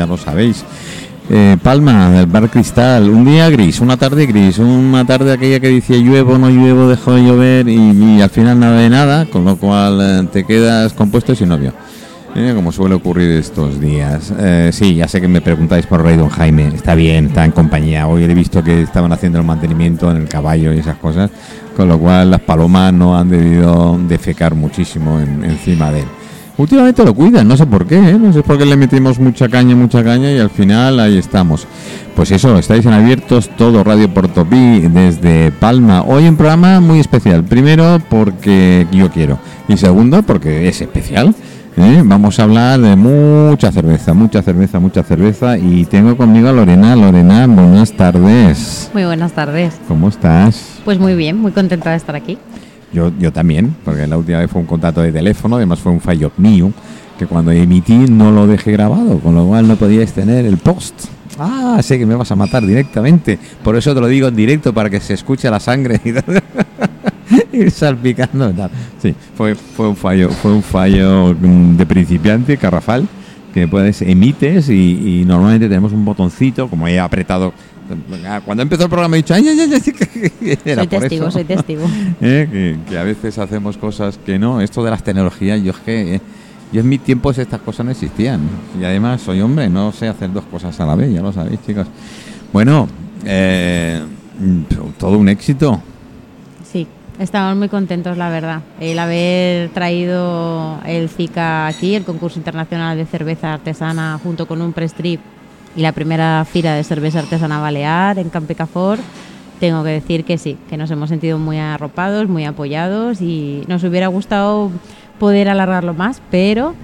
ya lo sabéis. Eh, Palma, del Bar Cristal, un día gris, una tarde gris, una tarde aquella que decía lluevo, no lluevo, dejó de llover y, al final nada de nada, con lo cual eh, te quedas compuesto y sin novio. Eh, como suele ocurrir estos días. Sí, ya sé que me preguntáis por Rey Don Jaime. Está bien, está en compañía. Hoy he visto que estaban haciendo el mantenimiento en el caballo y esas cosas, con lo cual las palomas no han debido defecar muchísimo en- encima de él. Últimamente lo cuidan, no sé por qué, ¿eh? no sé por qué le metimos mucha caña, mucha caña y al final ahí estamos. Pues eso, estáis en abiertos todo Radio Portopí desde Palma. Hoy un programa muy especial. Primero porque yo quiero y segundo porque es especial. ¿eh? Vamos a hablar de mucha cerveza, mucha cerveza, mucha cerveza y tengo conmigo a Lorena. Lorena, buenas tardes. Muy buenas tardes. ¿Cómo estás? Pues muy bien, muy contenta de estar aquí. Yo, yo también, porque la última vez fue un contacto de teléfono, además fue un fallo mío, que cuando emití no lo dejé grabado, con lo cual no podíais tener el post. Ah, sé que me vas a matar directamente, por eso te lo digo en directo para que se escuche la sangre y tal. ir salpicando y tal. Sí, fue, fue un fallo, fue un fallo mm, de principiante, Carrafal, que puedes emites y, y normalmente tenemos un botoncito, como he apretado. Cuando empezó el programa he dicho, ay, ay, ay, ay", era soy por testigo, eso. soy testigo. ¿eh? que, que a veces hacemos cosas que no. Esto de las tecnologías, yo es que eh, yo en mi tiempo estas cosas no existían. Y además soy hombre, no sé hacer dos cosas a la vez, ya lo sabéis, chicos. Bueno, eh, todo un éxito. Sí, estamos muy contentos, la verdad. El haber traído el FICA aquí, el concurso internacional de cerveza artesana, junto con un press trip y la primera fila de cerveza artesana balear en Campecafor. Tengo que decir que sí, que nos hemos sentido muy arropados, muy apoyados y nos hubiera gustado poder alargarlo más, pero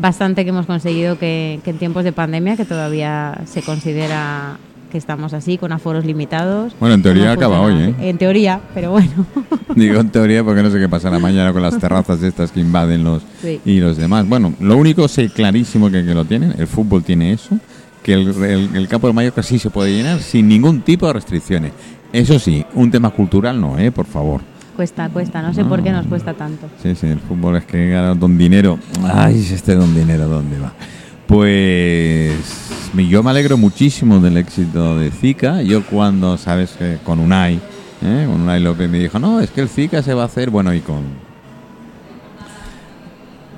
bastante que hemos conseguido que, que en tiempos de pandemia, que todavía se considera que estamos así, con aforos limitados. Bueno, en teoría acaba hoy. ¿eh? En teoría, pero bueno. Digo en teoría porque no sé qué pasará mañana con las terrazas estas que invaden los Sí. y los demás. Bueno, lo único sé clarísimo que, que lo tienen, el fútbol tiene eso, que el, el, el campo de Mallorca sí se puede llenar sin ningún tipo de restricciones. Eso sí, un tema cultural no, ¿eh? Por favor. Cuesta, cuesta, no sé por qué nos cuesta tanto. Sí, sí, el fútbol es que gana don dinero. Ay, este don dinero, ¿dónde va? Pues yo me alegro muchísimo del éxito de Zika. Yo cuando, sabes, que con Unai, ¿eh? con Unai López me dijo, no, es que el Zika se va a hacer, bueno, y con...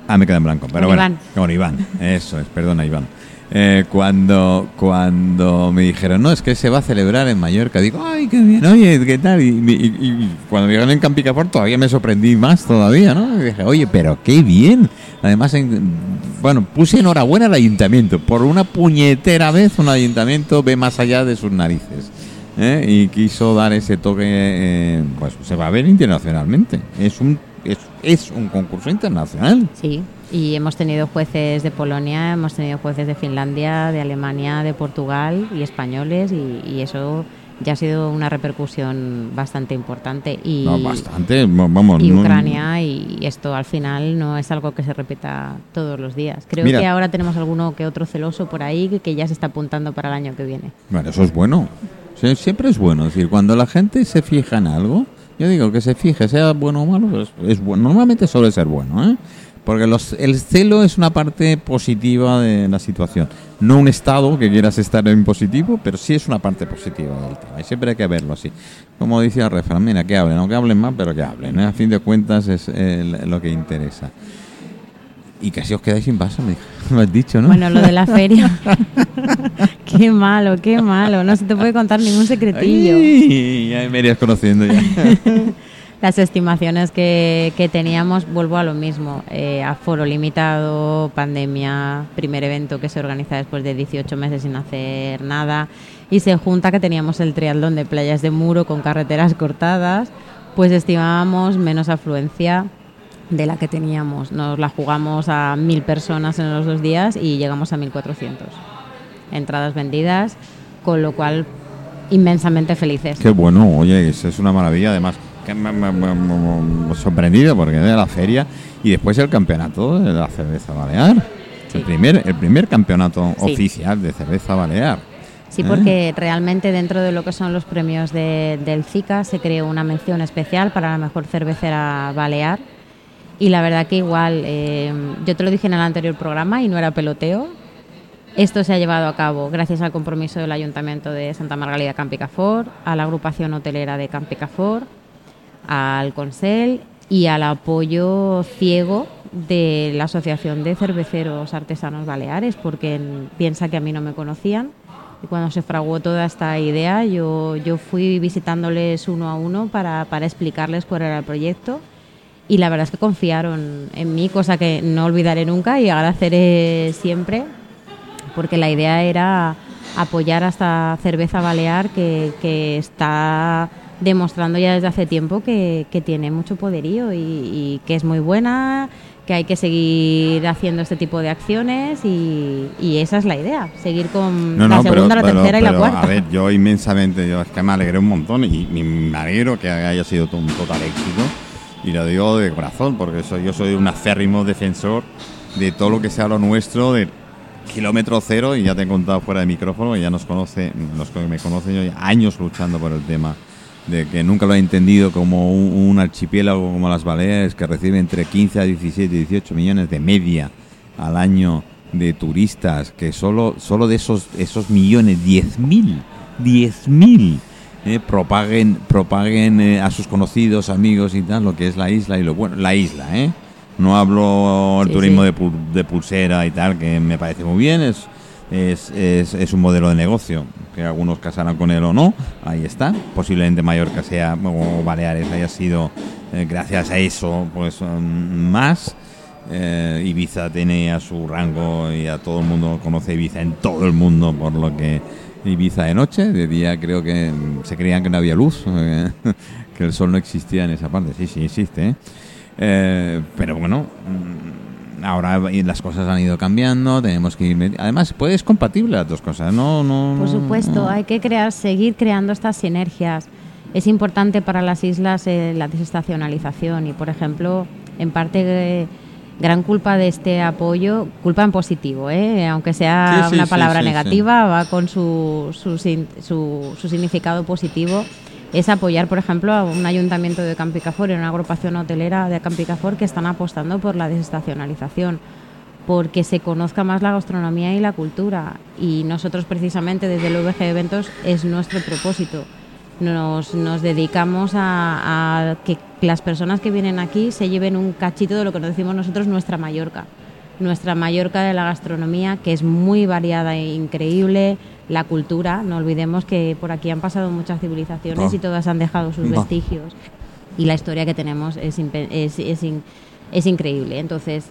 Ah, me queda en blanco, pero Con bueno, Iván. con Iván, eso es, perdona Iván. Eh, cuando cuando me dijeron, no, es que se va a celebrar en Mallorca, digo, ay, qué bien, oye, ¿qué tal? Y, y- y- cuando me dijeron en Campicaport todavía me sorprendí más todavía, ¿no? Dije, oye, pero qué bien. Además, en- bueno, puse enhorabuena al ayuntamiento. Por una puñetera vez un ayuntamiento ve más allá de sus narices. ¿eh? Y quiso dar ese toque, eh, pues se va a ver internacionalmente. Es un, es, es un concurso internacional. Sí, y hemos tenido jueces de Polonia, hemos tenido jueces de Finlandia, de Alemania, de Portugal y españoles, y, y eso ya ha sido una repercusión bastante importante. Y, No, bastante, va- vamos. y no- Ucrania, y esto al final no es algo que se repita todos los días. Creo Mira. que ahora tenemos alguno que otro celoso por ahí que- que ya se está apuntando para el año que viene. Bueno, eso es bueno. Sie- Siempre es bueno. Es decir, cuando la gente se fija en algo, yo digo que se fije, sea bueno o malo, es bueno. Normalmente suele ser bueno, ¿eh? Porque los, el celo es una parte positiva de la situación. No un estado que quieras estar en positivo, pero sí es una parte positiva del tema. Y siempre hay que verlo así. Como dice el refrán, mira, que hablen, no que hablen más, pero que hablen. ¿eh? A fin de cuentas es eh, lo que interesa. Y casi os quedáis sin vaso, me, me has dicho, ¿no? Bueno, lo de la feria. qué malo, qué malo. No se te puede contar ningún secretillo. Ay, ya me irías conociendo ya. Las estimaciones que, que teníamos, vuelvo a lo mismo. Eh, aforo limitado, pandemia, primer evento que se organiza después de 18 meses sin hacer nada. Y se junta que teníamos el triatlón de playas de muro con carreteras cortadas. Pues estimábamos menos afluencia de la que teníamos. Nos la jugamos a mil personas en los dos días y llegamos a 1400 entradas vendidas, con lo cual inmensamente felices. Qué bueno, oye, es una maravilla. Además, que me, me- sorprendido porque de la feria y después el campeonato de la cerveza balear. Sí. El, primer, el primer campeonato Sí. oficial de cerveza balear. Sí, ¿Eh? porque realmente dentro de lo que son los premios de- del FICA se creó una mención especial para la mejor cervecera balear. Y la verdad que igual, eh, yo te lo dije en el anterior programa y no era peloteo, Esto se ha llevado a cabo gracias al compromiso del Ayuntamiento de Santa Margalida Campicafor, a la agrupación hotelera de Campicafor, al Consell y al apoyo ciego de la Asociación de Cerveceros Artesanos Baleares, porque piensa que a mí no me conocían. Y cuando se fraguó toda esta idea, yo, yo fui visitándoles uno a uno para, para explicarles cuál era el proyecto y la verdad es que confiaron en mí, cosa que no olvidaré nunca y agradeceré siempre porque la idea era apoyar a esta cerveza balear que, está demostrando ya desde hace tiempo que, tiene mucho poderío y, que es muy buena, que hay que seguir haciendo este tipo de acciones y, esa es la idea, seguir con la segunda, la tercera y la cuarta. A ver, yo inmensamente, yo es que me alegré un montón y, me alegro que haya sido un total éxito y lo digo de corazón porque soy, yo soy un acérrimo defensor de todo lo que sea lo nuestro, de kilómetro cero y ya te he contado fuera de micrófono y ya nos conoce, los que me conocen yo años luchando por el tema de que nunca lo he entendido como un, archipiélago como las Baleares que recibe entre 15 a 17, 18 millones de media al año de turistas, que solo, solo de esos, esos millones, 10.000, 10.000 eh, propaguen, propaguen eh, a sus conocidos, amigos y tal, lo que es la isla y lo bueno, la isla, ¿eh? No hablo del turismo De, de, pulsera y tal, que me parece muy bien, es, es, es, un modelo de negocio, que algunos casarán con él o no, ahí está. Posiblemente Mallorca sea, o Baleares haya sido, eh, gracias a eso, pues mm, más. Eh, Ibiza tiene a su rango y a todo el mundo conoce Ibiza en todo el mundo, por lo que Ibiza de noche, de día creo que se creían que no había luz, que el sol no existía en esa parte, sí, sí existe. ¿eh? Eh, pero bueno, mm, ahora las cosas han ido cambiando, tenemos que ir... Además, pues compatible las dos cosas, ¿no? no Por supuesto, hay que crear, seguir creando estas sinergias. Es importante para las islas eh, la desestacionalización y, por ejemplo, en parte... gran culpa de este apoyo, culpa en positivo, ¿eh? aunque sea una palabra negativa, va con su, su, su, su significado positivo es apoyar, por ejemplo, a un ayuntamiento de Campicafor y una agrupación hotelera de Campicafor que están apostando por la desestacionalización, porque se conozca más la gastronomía y la cultura. Y nosotros, precisamente, desde el VG Eventos, es nuestro propósito. Nos, nos dedicamos a, a que las personas que vienen aquí se lleven un cachito de lo que nos decimos nosotros nuestra Mallorca. Nuestra Mallorca de la gastronomía, que es muy variada e increíble, la cultura. No olvidemos que por aquí han pasado muchas civilizaciones y todas han dejado sus vestigios. Y la historia que tenemos es, es, es, increíble. Entonces,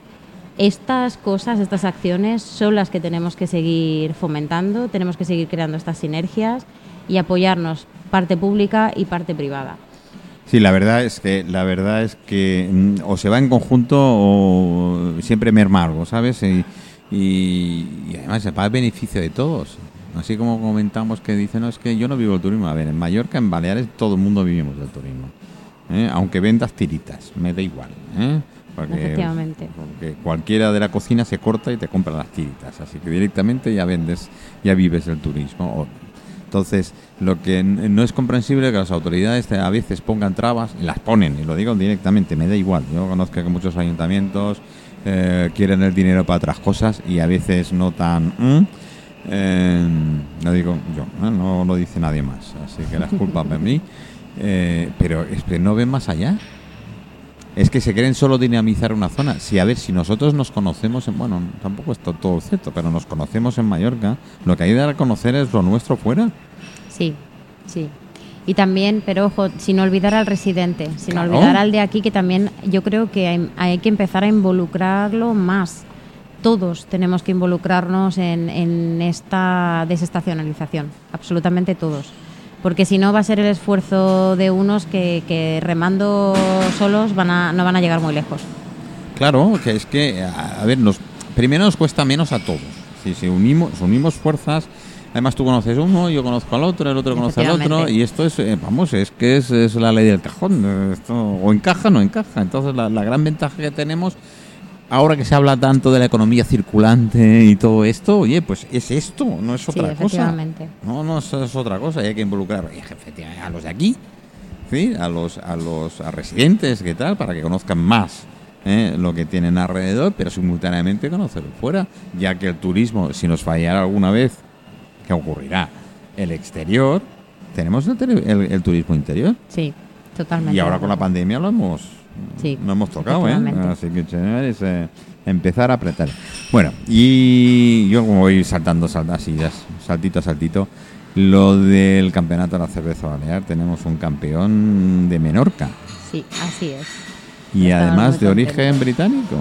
estas cosas, estas acciones son las que tenemos que seguir fomentando, tenemos que seguir creando estas sinergias y apoyarnos parte pública y parte privada. Sí, la verdad es que la verdad es que mm, o se va en conjunto o siempre merma algo, ¿sabes? Y, y, además se va el beneficio de todos. Así como comentamos que dicen, no, es que yo no vivo el turismo. A ver, en Mallorca, en Baleares, todo el mundo vivimos del turismo. ¿eh? Aunque vendas tiritas, me da igual. ¿eh? Porque, Efectivamente. Porque cualquiera de la cocina se corta y te compra las tiritas. Así que directamente ya vendes, ya vives el turismo. Entonces, lo que no es comprensible es que las autoridades a veces pongan trabas, y las ponen, y lo digo directamente, me da igual. Yo conozco que muchos ayuntamientos eh, quieren el dinero para otras cosas y a veces no tan... Eh, lo digo yo, ¿no? lo dice nadie más, así que la culpa de mí. Eh, pero es que no ven más allá. Es que se quieren solo dinamizar una zona. Si a ver, si nosotros nos conocemos, en, bueno, tampoco está todo cierto, pero nos conocemos en Mallorca, lo que hay de reconocer es lo nuestro fuera. Sí, sí. Y también, pero ojo, sin olvidar al residente, sin olvidar al de aquí, que también yo creo que hay, hay que empezar a involucrarlo más todos tenemos que involucrarnos en, esta desestacionalización, absolutamente todos. Porque si no va a ser el esfuerzo de unos que, remando solos van a, no van a llegar muy lejos. Claro, que es que, a ver, nos, primero nos cuesta menos a todos. Si, si unimos, unimos fuerzas, además tú conoces uno, yo conozco al otro, el otro conoce al otro, y esto es, eh, vamos, es que es, la ley del cajón. Esto, o encaja o no encaja. Entonces la, la gran ventaja que tenemos ahora que se habla tanto de la economía circulante y todo esto, oye, pues es esto, no es otra cosa. No, no es, otra cosa, y hay que involucrar a los de aquí, ¿sí? a los a los residentes, ¿qué tal? Para que conozcan más ¿eh? lo que tienen alrededor, pero simultáneamente conocerlo fuera, ya que el turismo, si nos fallara alguna vez, ¿qué ocurrirá? El exterior, tenemos el, el- el turismo interior. Sí, totalmente. Y ahora con la pandemia lo hemos, Sí, lo hemos tocado, ¿eh? Así que, señores, eh, empezar a apretar. Bueno, y yo como voy saltando, sal- así, ya, saltito a saltito, lo del campeonato de la cerveza balear, tenemos un campeón de Menorca Sí, así es. y además de origen británico.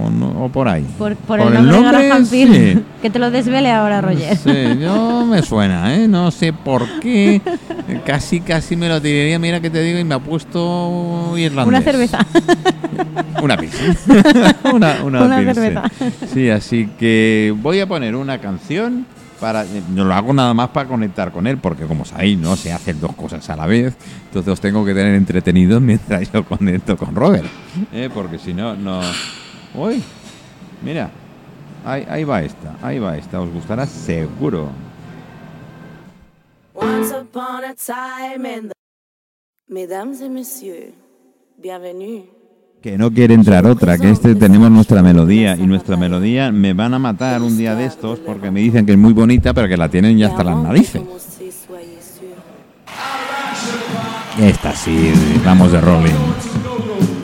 O, no- o por ahí. Por, por el nombre, de Graham Pearce. Que te lo desvele ahora, Roger. Sí, yo me suena, ¿eh? No sé por qué. Casi, casi me lo tiraría. Mira que te digo y me ha puesto irlandés. Una cerveza. Una pizza. una una, Una cerveza. Sí, así que voy a poner una canción para no lo hago nada más para conectar con él porque como sabéis no se hacen dos cosas a la vez entonces os tengo que tener entretenidos mientras yo conecto con Robert ¿eh? porque si no no uy mira ahí, ahí va esta ahí va esta os gustará seguro Once upon a time in the... Mesdames et messieurs, bienvenue. Que no quiere entrar otra, que este tenemos nuestra melodía y nuestra melodía me van a matar un día de estos porque me dicen que es muy bonita pero que la tienen ya hasta las narices. Esta sí, vamos de rolling.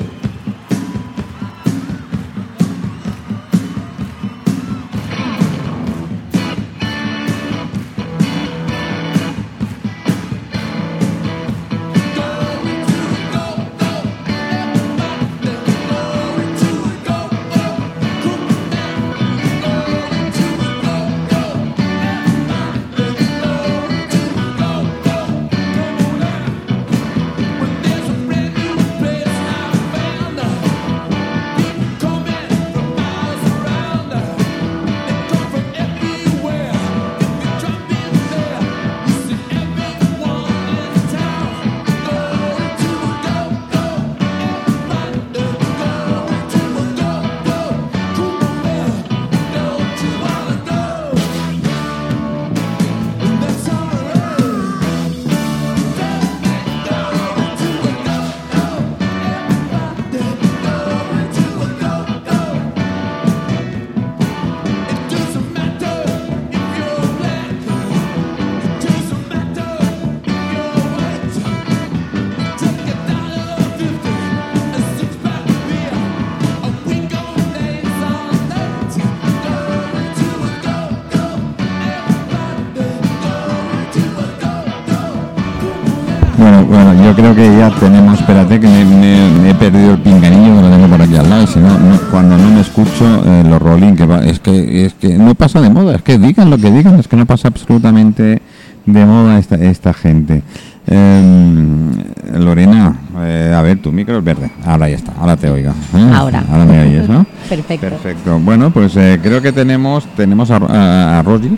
Bueno, creo que ya tenemos, espérate que me, me- me he perdido el pinganillo que lo tengo por aquí al lado, si no, no- cuando no me escucho eh, los rolling, que va, es que es que no pasa de moda, es que digan lo que digan, es que no pasa absolutamente de moda esta, esta gente. Em, Lorena, eh, a ver, tu micro es verde, ahora ya está, ahora te oigo. ¿eh? Ahora. Ahora me oyes, ¿no? Perfecto. Perfecto. Bueno, pues eh, creo que tenemos tenemos a, a, a Roger,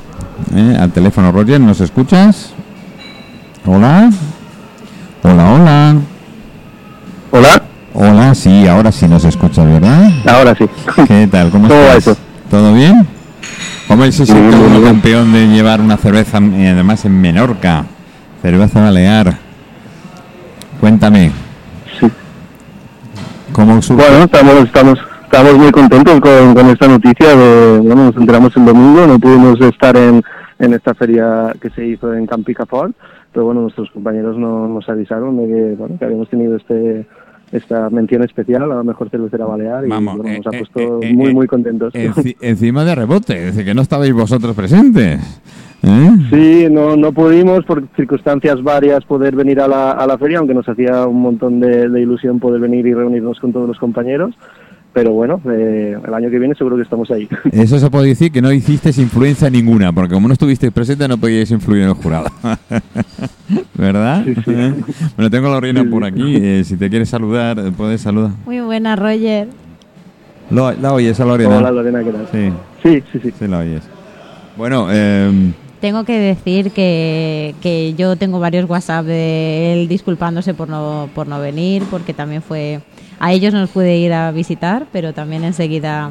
al teléfono. Roger, ¿nos escuchas? Hola. Hola, hola. Hola, sí, ahora sí nos escuchas, ¿verdad? ahora sí. ¿Qué tal? ¿Cómo, ¿Cómo va estás? eso? ¿Todo bien? ¿Cómo se Muy siente bien, muy uno bien. campeón de llevar una cerveza, eh, además en Menorca? Cerveza balear. Cuéntame, Sí. ¿cómo surge? Bueno, estamos, estamos, estamos muy contentos con, con esta noticia. De, bueno, nos enteramos el domingo, no pudimos estar en, en esta feria que se hizo en Campicafort, pero bueno, nuestros compañeros no- nos avisaron de que, bueno, que habíamos tenido este esta mención especial a la mejor cervecera balear y Vamos, bueno, eh, nos ha eh, puesto eh, muy, eh, muy contentos. Enci- encima de rebote, es decir, que no estabais vosotros presentes. Sí, no, no pudimos por circunstancias varias poder venir a la, a la feria, aunque nos hacía un montón de, de ilusión poder venir y reunirnos con todos los compañeros. Pero bueno, eh, el año que viene seguro que estamos ahí. Eso se puede decir que no hicisteis influencia ninguna, porque como no estuvisteis presentes no podíais influir en el jurado. ¿Verdad? Sí, sí. ¿Eh? Bueno, tengo a Lorena Sí, por aquí. eh, si te quieres saludar, puedes saludar. Muy buena, Roger. Lo- la oyes a Lorena. Hola Lorena, ¿qué tal? Sí, Sí, sí, sí. sí la oyes. Bueno, eh, Tengo que decir que, que yo tengo varios WhatsApp de él disculpándose por no, por no venir, porque también fue... A ellos nos pude ir a visitar, pero también enseguida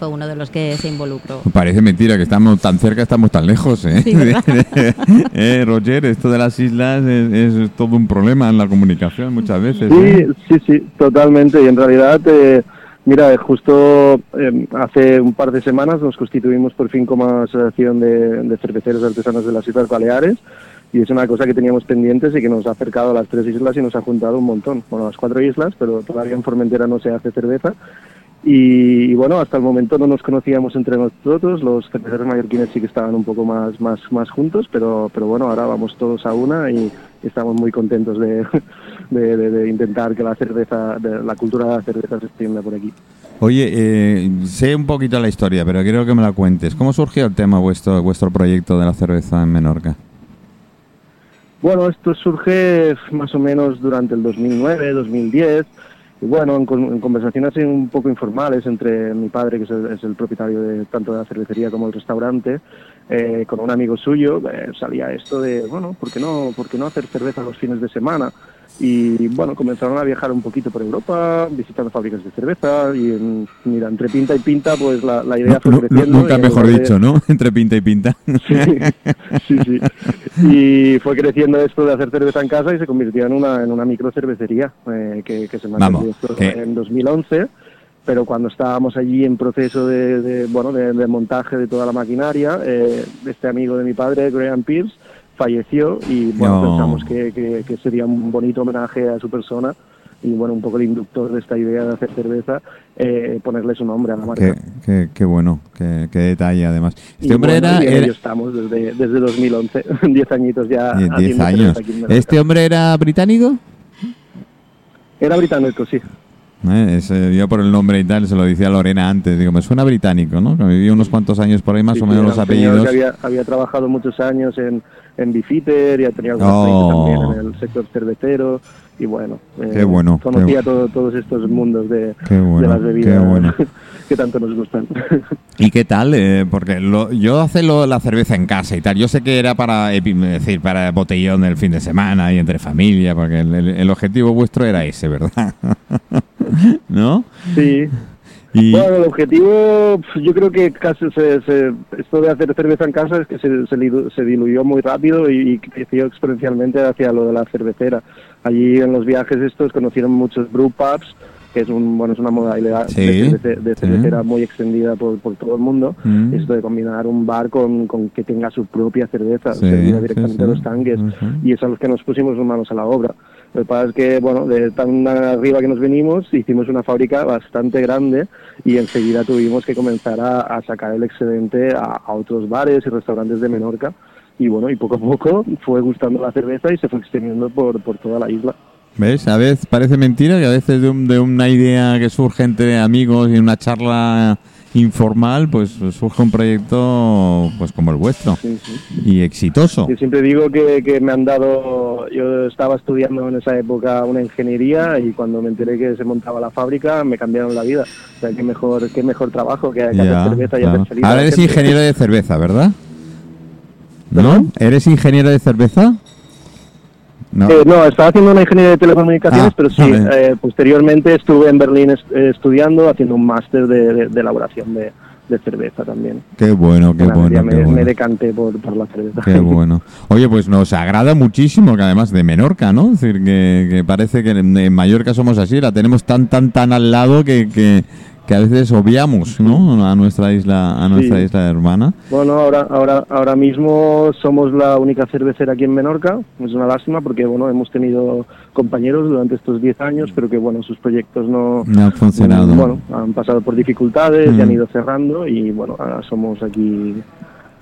fue uno de los que se involucró. Parece mentira que estamos tan cerca, estamos tan lejos, ¿eh? Sí. Eh, Roger, esto de las islas es, es todo un problema en la comunicación muchas veces. Sí, ¿eh? sí, sí, totalmente. Y en realidad, eh, mira, justo eh, hace un par de semanas nos constituimos por fin como asociación de, de cerveceros artesanos de las Islas Baleares. Y es una cosa que teníamos pendientes y que nos ha acercado a las tres islas y nos ha juntado un montón. Bueno, a las cuatro islas, pero todavía en Formentera no se hace cerveza. Y, y bueno, hasta el momento no nos conocíamos entre nosotros, los cerveceros mallorquines sí que estaban un poco más, más, más juntos, pero, pero bueno, ahora vamos todos a una y estamos muy contentos de, de, de- de intentar que la cerveza, de la cultura de la cerveza se extienda por aquí. Oye, eh, sé un poquito la historia, pero quiero que me la cuentes. ¿Cómo surgió el tema vuestro, vuestro proyecto de la cerveza en Menorca? Bueno, esto surge más o menos durante el 2009, 2010. Y bueno, en, con- en conversaciones un poco informales entre mi padre, que es el, el propietario de tanto de la cervecería como del restaurante, eh, con un amigo suyo, eh, salía esto de, bueno, ¿por no, ¿por qué no hacer cerveza los fines de semana? Y bueno, comenzaron a viajar un poquito por Europa, visitando fábricas de cerveza. Y en- mira, entre pinta y pinta, pues la, la idea fue creciendo. nunca mejor de- dicho, ¿no? Entre pinta y pinta. Sí, sí, sí. Y fue creciendo esto de hacer cerveza en casa y se convirtió en una, en una microcervecería eh, que, que se que- en 2011. Pero cuando estábamos allí en proceso de, de, bueno, de, de montaje de toda la maquinaria, eh, este amigo de mi padre, Graham Pierce, falleció y bueno, No. pensamos que, que- que sería un bonito homenaje a su persona y bueno, un poco el inductor de esta idea de hacer cerveza, eh, ponerle su nombre a la marca. qué, qué- qué bueno, qué, qué detalle además. Este Y hombre bueno, era... era- estamos desde, desde 2011, 10 añitos ya. eh, 10 haciendo años. ¿Este hombre era británico? Era británico, sí. Eh, ese- yo por el nombre y tal se lo decía Lorena antes. Digo, me suena británico, ¿no? Que vivió unos cuantos años por ahí, más Sí, o menos los apellidos. había, había trabajado muchos años en, en Bifiter y ha tenido Oh. también en el sector cervecero. Y bueno, eh, Qué bueno, conocía qué- todo- todos estos mundos de, Qué bueno, de las qué bebidas bueno. que tanto nos gustan. ¿Y qué tal? Eh, porque lo- yo hace lo- la cerveza en casa y tal. Yo sé que era para, es decir, para botellón del fin de semana y entre familia, porque el, el- el objetivo vuestro era ese, ¿verdad? ¿No? sí, Y, Bueno, el objetivo, yo creo que casi se, se- esto de hacer cerveza en casa es que se, se diluyó muy rápido y, y creció exponencialmente hacia lo de la cervecera. Allí en los viajes estos conocieron muchos brew pubs, que es, un, bueno, es una modalidad Sí, de, cervece- de sí. cervecera muy extendida por, por todo el mundo. Mm. Esto de combinar un bar con, con que tenga su propia cerveza, Sí, servida directamente a los tanques. Y es a los que nos pusimos manos a la obra. Lo que pasa es que, bueno, de tan arriba que nos venimos, hicimos una fábrica bastante grande y enseguida tuvimos que comenzar a, a sacar el excedente a, a otros bares y restaurantes de Menorca. Y bueno, y poco a poco fue gustando la cerveza y se fue extendiendo por, por toda la isla. ¿Ves? A veces parece mentira que a veces de, un- de una idea que surge entre amigos y una charla informal, pues surge un proyecto pues como el vuestro Sí, sí. y exitoso. Yo siempre digo que, que me han dado, yo estaba estudiando en esa época una ingeniería y cuando me enteré que se montaba la fábrica me cambiaron la vida. O sea, qué mejor, qué mejor trabajo que, que Ya, hacer cerveza y claro. hacer feliz a Ahora eres ingeniero de cerveza, ¿verdad? ¿No? ¿Eres ingeniero de cerveza? No. Eh, no, estaba haciendo una ingeniería de telecomunicaciones, Ah, pero sí, eh, posteriormente estuve en Berlín eh, estudiando, haciendo un máster de, de- de elaboración de, de cerveza también. Qué bueno, qué bueno, qué me, me bueno. decanté por, por la cerveza. Qué bueno. Oye, pues nos agrada muchísimo que además de Menorca, ¿no? Es decir, que, que parece que en, en Mallorca somos así, la tenemos tan, tan, tan al lado que, que, que a veces obviamos, ¿no? A nuestra isla, a nuestra Sí. isla hermana. Bueno, ahora, ahora, ahora mismo somos la única cervecera aquí en Menorca. Es una lástima porque bueno, hemos tenido compañeros durante estos 10 años, pero que bueno, sus proyectos no, No ha funcionado. mm, Bueno, han pasado por dificultades y Mm. han ido cerrando y bueno, ahora somos aquí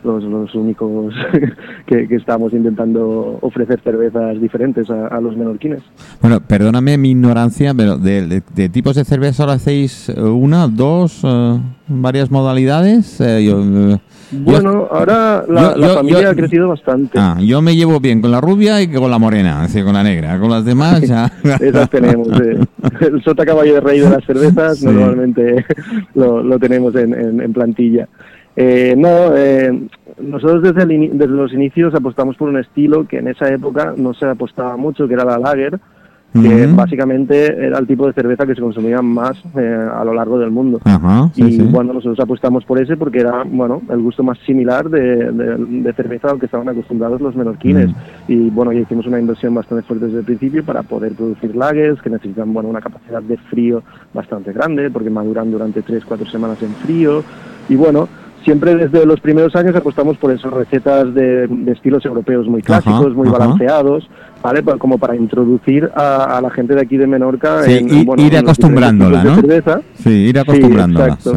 los, los únicos que, que estamos intentando ofrecer cervezas diferentes a, a los menorquines. Bueno, perdóname mi ignorancia, pero de, de- de tipos de cerveza ahora hacéis eh, una, dos, eh, varias modalidades. Eh, yo, eh, yo- Bueno, ahora la, yo- la familia ha crecido bastante. ah, yo me llevo bien con la rubia y con la morena, decir, con la negra. Con las demás ya. Esas tenemos. eh. El sota caballo de rey de las cervezas Sí. normalmente lo, lo tenemos en, en- en plantilla. Eh, no, eh, nosotros desde, el desde los inicios apostamos por un estilo que en esa época no se apostaba mucho, que era la lager. que básicamente era el tipo de cerveza que se consumía más eh, a lo largo del mundo. Ajá, sí, y sí. bueno, nosotros apostamos por ese porque era, bueno, el gusto más similar de, de- de cerveza al que estaban acostumbrados los menorquines. Y bueno, ya hicimos una inversión bastante fuerte desde el principio para poder producir lagers que necesitan, bueno, una capacidad de frío bastante grande porque maduran durante 3-4 semanas en frío. Y bueno, siempre desde los primeros años apostamos por esas recetas de, de estilos europeos muy clásicos, Ajá, muy ajá. balanceados, ¿vale? Como para introducir a, a la gente de aquí de Menorca Sí, en, ir- bueno, ir acostumbrándola, ¿no? Sí, ir acostumbrándola. sí.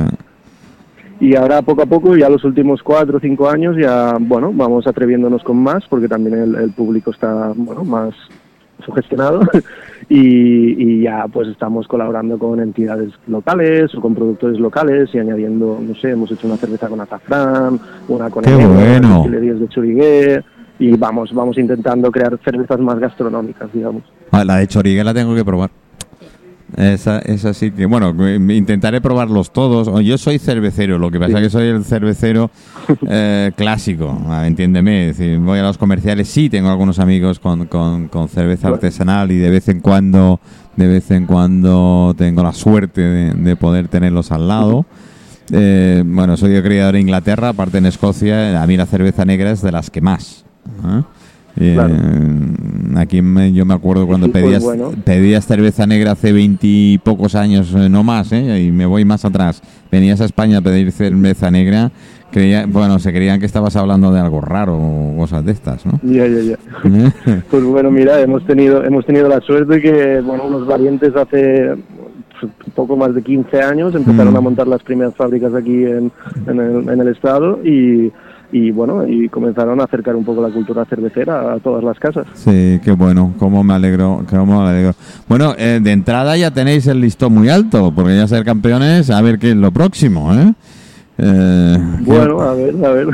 Y ahora poco a poco, ya los últimos cuatro o cinco años, ya bueno, vamos atreviéndonos con más porque también el, el público está bueno más sugestionado y, y ya pues estamos colaborando con entidades locales o con productores locales y añadiendo, no sé, hemos hecho una cerveza con azafrán, una con ¡Qué enebro, bueno! de churigué y vamos vamos intentando crear cervezas más gastronómicas, digamos. Ah, la de Chorigue la tengo que probar. Esa, esa sí que, bueno, intentaré probarlos todos. O Yo soy cervecero, lo que pasa es que soy el cervecero eh, clásico, ah, entiéndeme. Es decir, voy a los comerciales, sí, tengo algunos amigos con, con, con cerveza artesanal y de vez en cuando, de vez en cuando tengo la suerte de, de poder tenerlos al lado. Eh, bueno, soy criador en Inglaterra, aparte en Escocia, a mí la cerveza negra es de las que más. ¿eh? Eh, Claro. Aquí me- yo me acuerdo cuando Sí, pues pedías, bueno. pedías cerveza negra hace veintipocos años, eh, no más, ¿eh? y me voy más atrás. Venías a España a pedir cerveza negra, creía, bueno, se creían que estabas hablando de algo raro o cosas de estas, ¿no? Ya, ya, ya. Pues bueno, mira, hemos tenido hemos tenido la suerte que bueno, unos valientes hace pues, poco más de 15 años empezaron Mm. a montar las primeras fábricas aquí en, en el, en el estado y, y bueno, y comenzaron a acercar un poco la cultura cervecera a todas las casas. Sí, qué bueno, cómo me alegro, cómo me alegro. Bueno, eh, de entrada ya tenéis el listón muy alto, porque ya ser campeones, a ver qué es lo próximo, ¿eh? Eh, Bueno, a ver, a ver.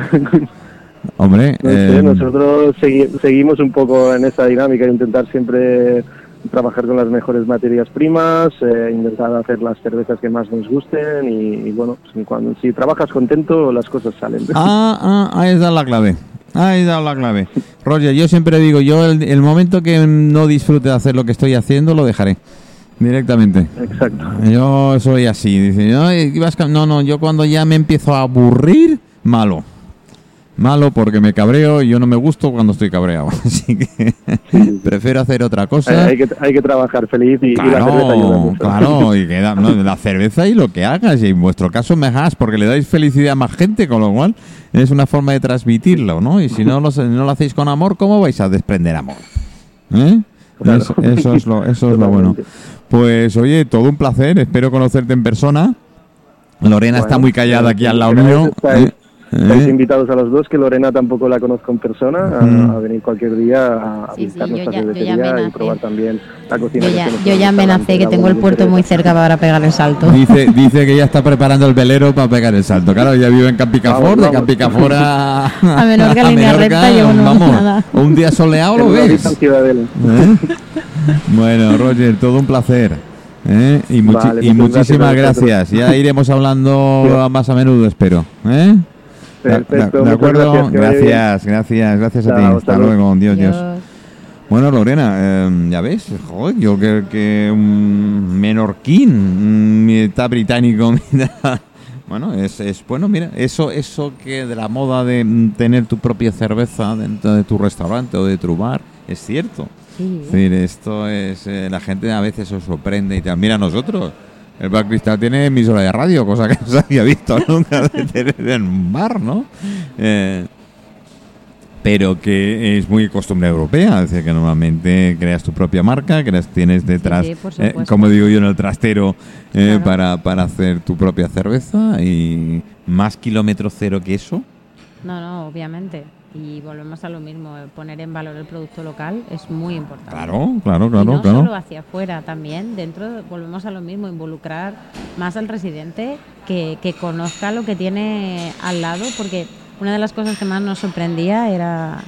hombre, No sé, eh, nosotros segui- seguimos un poco en esa dinámica de intentar siempre trabajar con las mejores materias primas, eh, intentar hacer las cervezas que más nos gusten y, y bueno, si, cuando, si trabajas contento las cosas salen. Ah, ah, ahí está la clave. Ahí está la clave. Roger, yo siempre digo, yo el, el momento que no disfrute de hacer lo que estoy haciendo, lo dejaré. Directamente. Exacto. Yo soy así. Dice, no, no, yo cuando ya me empiezo a aburrir, malo. Malo porque me cabreo y yo no me gusto cuando estoy cabreado. Así que prefiero hacer otra cosa. hay que, hay que trabajar feliz y, y la cerveza ayuda mucho. claro, y queda, no, la cerveza y lo que hagas, y en vuestro caso mejor, porque le dais felicidad a más gente, con lo cual es una forma de transmitirlo, ¿no? Y si no lo, no lo hacéis con amor, ¿cómo vais a desprender amor? ¿Eh? Claro. Eso, eso es lo, eso es lo bueno. Pues oye, todo un placer, espero conocerte en persona. Lorena está muy callada aquí al lado mío. ¿eh? Estáis ¿Eh? invitados a los dos, que Lorena tampoco la conozco en persona, a, Mm. a venir cualquier día a, a Sí, sí, visitar yo nuestra cervecería y amenacé. probar también la cocina. Yo que ya, yo ya amenacé que tengo el puerto muy cerca para pegar el salto. Dice, dice que ya está preparando el velero para pegar el salto. Claro, ya vive en Campicafor, de. Campicafor a, A Menorca, línea recta, yo no, vamos, nada. un día soleado lo ves. ¿Eh? Bueno, Roger, todo un placer. ¿eh? Y, muchi- Vale, y muchísimas gracias a gracias. Ya iremos hablando Sí. más a menudo, espero. ¿eh? De- Perfecto, acuerdo, gracias, gracias, gracias, gracias a ti. Hasta hasta luego. luego, Dios, Dios. Dios. Bueno, Lorena, eh, ya ves, joder, yo creo que un menorquín, un mitad británico, mira, bueno, es, es bueno, mira, eso, eso que de la moda de mm, tener tu propia cerveza dentro de tu restaurante o de tu bar, es cierto. Sí. Es decir, esto es, eh, la gente a veces se sorprende y tal. Mira, nosotros, el Bar Cristal tiene emisora de radio, cosa que no se había visto nunca de tener en un bar, ¿no? Eh, pero que es muy costumbre europea, es decir, que normalmente creas tu propia marca, creas, tienes detrás, sí, eh, como digo yo, en el trastero eh, Claro. para, para hacer tu propia cerveza y más kilómetro cero que eso. No, no, obviamente. Y volvemos a lo mismo, eh, poner en valor el producto local es muy importante. Claro, claro, y claro, no claro. solo hacia afuera, también dentro volvemos a lo mismo, involucrar más al residente que, que conozca lo que tiene al lado, porque una de las cosas que más nos sorprendía era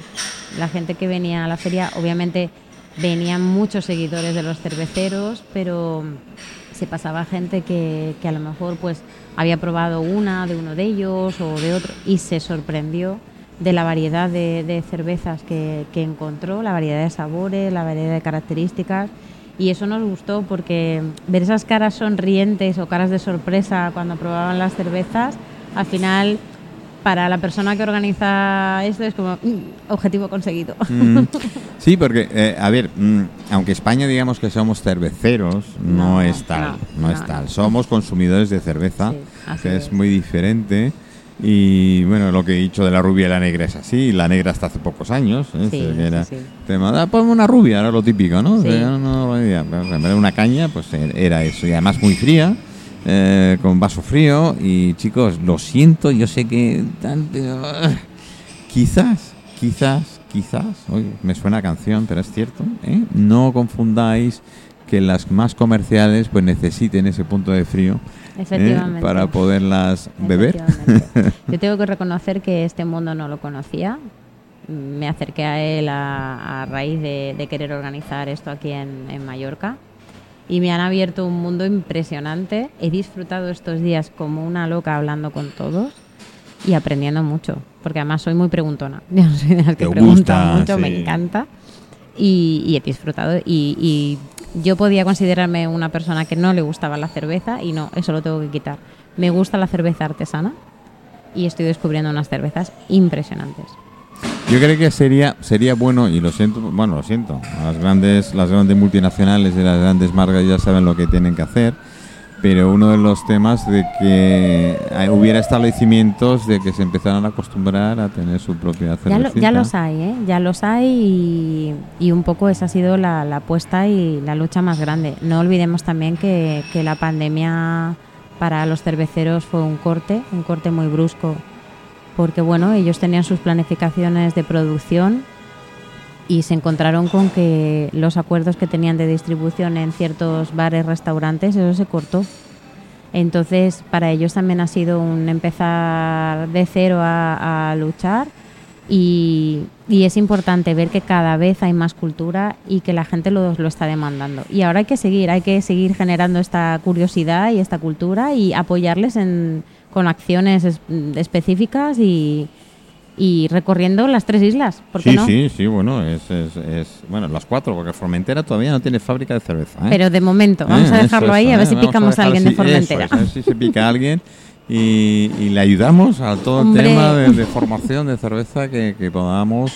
la gente que venía a la feria, obviamente venían muchos seguidores de los cerveceros, pero se pasaba gente que, que a lo mejor pues había probado una de uno de ellos o de otro y se sorprendió de la variedad de, de cervezas que, que encontró, la variedad de sabores, la variedad de características Y eso nos gustó porque ver esas caras sonrientes o caras de sorpresa cuando probaban las cervezas, al final para la persona que organiza esto es como mm, objetivo conseguido. Mm. Sí, porque, eh, a ver, mm, aunque España digamos que somos cerveceros, no, No, es tal, no, no, es tal. Somos consumidores de cerveza, Sí, que es, es. muy diferente. Y bueno, lo que he dicho de la rubia y la negra es así. La negra hasta hace pocos años. ¿eh? Sí, Que era sí, sí. tema, "Ah, ponme una rubia, era lo típico, ¿no? O sea, no, ya, en vez de una caña, pues eh, era eso. Y además muy fría, eh, con vaso frío. Y chicos, lo siento, yo sé que pero, ah, quizás, quizás, quizás, oye, me suena a canción, pero es cierto, ¿eh? no confundáis que las más comerciales pues necesiten ese punto de frío ¿eh? Efectivamente. para poderlas beber. Yo tengo que reconocer que este mundo no lo conocía. Me acerqué a él a, a raíz de, de querer organizar esto aquí en, en Mallorca y me han abierto un mundo impresionante. He disfrutado estos días como una loca hablando con todos y aprendiendo mucho, porque además soy muy preguntona. Yo soy de las que preguntan mucho, sí. me encanta y, y he disfrutado. Y, y yo podía considerarme una persona que no le gustaba la cerveza y no, eso lo tengo que quitar. Me gusta la cerveza artesana y estoy descubriendo unas cervezas impresionantes. Yo creo que sería sería bueno y lo siento, bueno, lo siento. Las grandes las grandes multinacionales y las grandes marcas ya saben lo que tienen que hacer, pero uno de los temas de que eh, hubiera establecimientos de que se empezaran a acostumbrar a tener su propia Ya, lo- cervecita. ya los hay, ¿eh? ya los hay y, y un poco esa ha sido la, la apuesta y la lucha más grande. No olvidemos también que, que la pandemia para los cerveceros fue un corte, un corte muy brusco, porque bueno, ellos tenían sus planificaciones de producción y se encontraron con que los acuerdos que tenían de distribución en ciertos bares, restaurantes, eso se cortó. Entonces, para ellos también ha sido un empezar de cero a, a luchar y, y es importante ver que cada vez hay más cultura y que la gente lo, lo está demandando. Y ahora hay que seguir, hay que seguir generando esta curiosidad y esta cultura y apoyarles en, con acciones es- específicas y, y recorriendo las tres islas. ¿Por qué Sí, no? sí, sí, bueno, es, es, es- bueno, las cuatro, porque Formentera todavía no tiene fábrica de cerveza. ¿eh? Pero de momento, vamos Eh, a eso dejarlo es, ahí, a eh, ver si vamos picamos a dejarlo alguien de eso Formentera. es, a ver si se pica alguien y, y le ayudamos a todo Hombre. el tema de, de formación de cerveza que, que podamos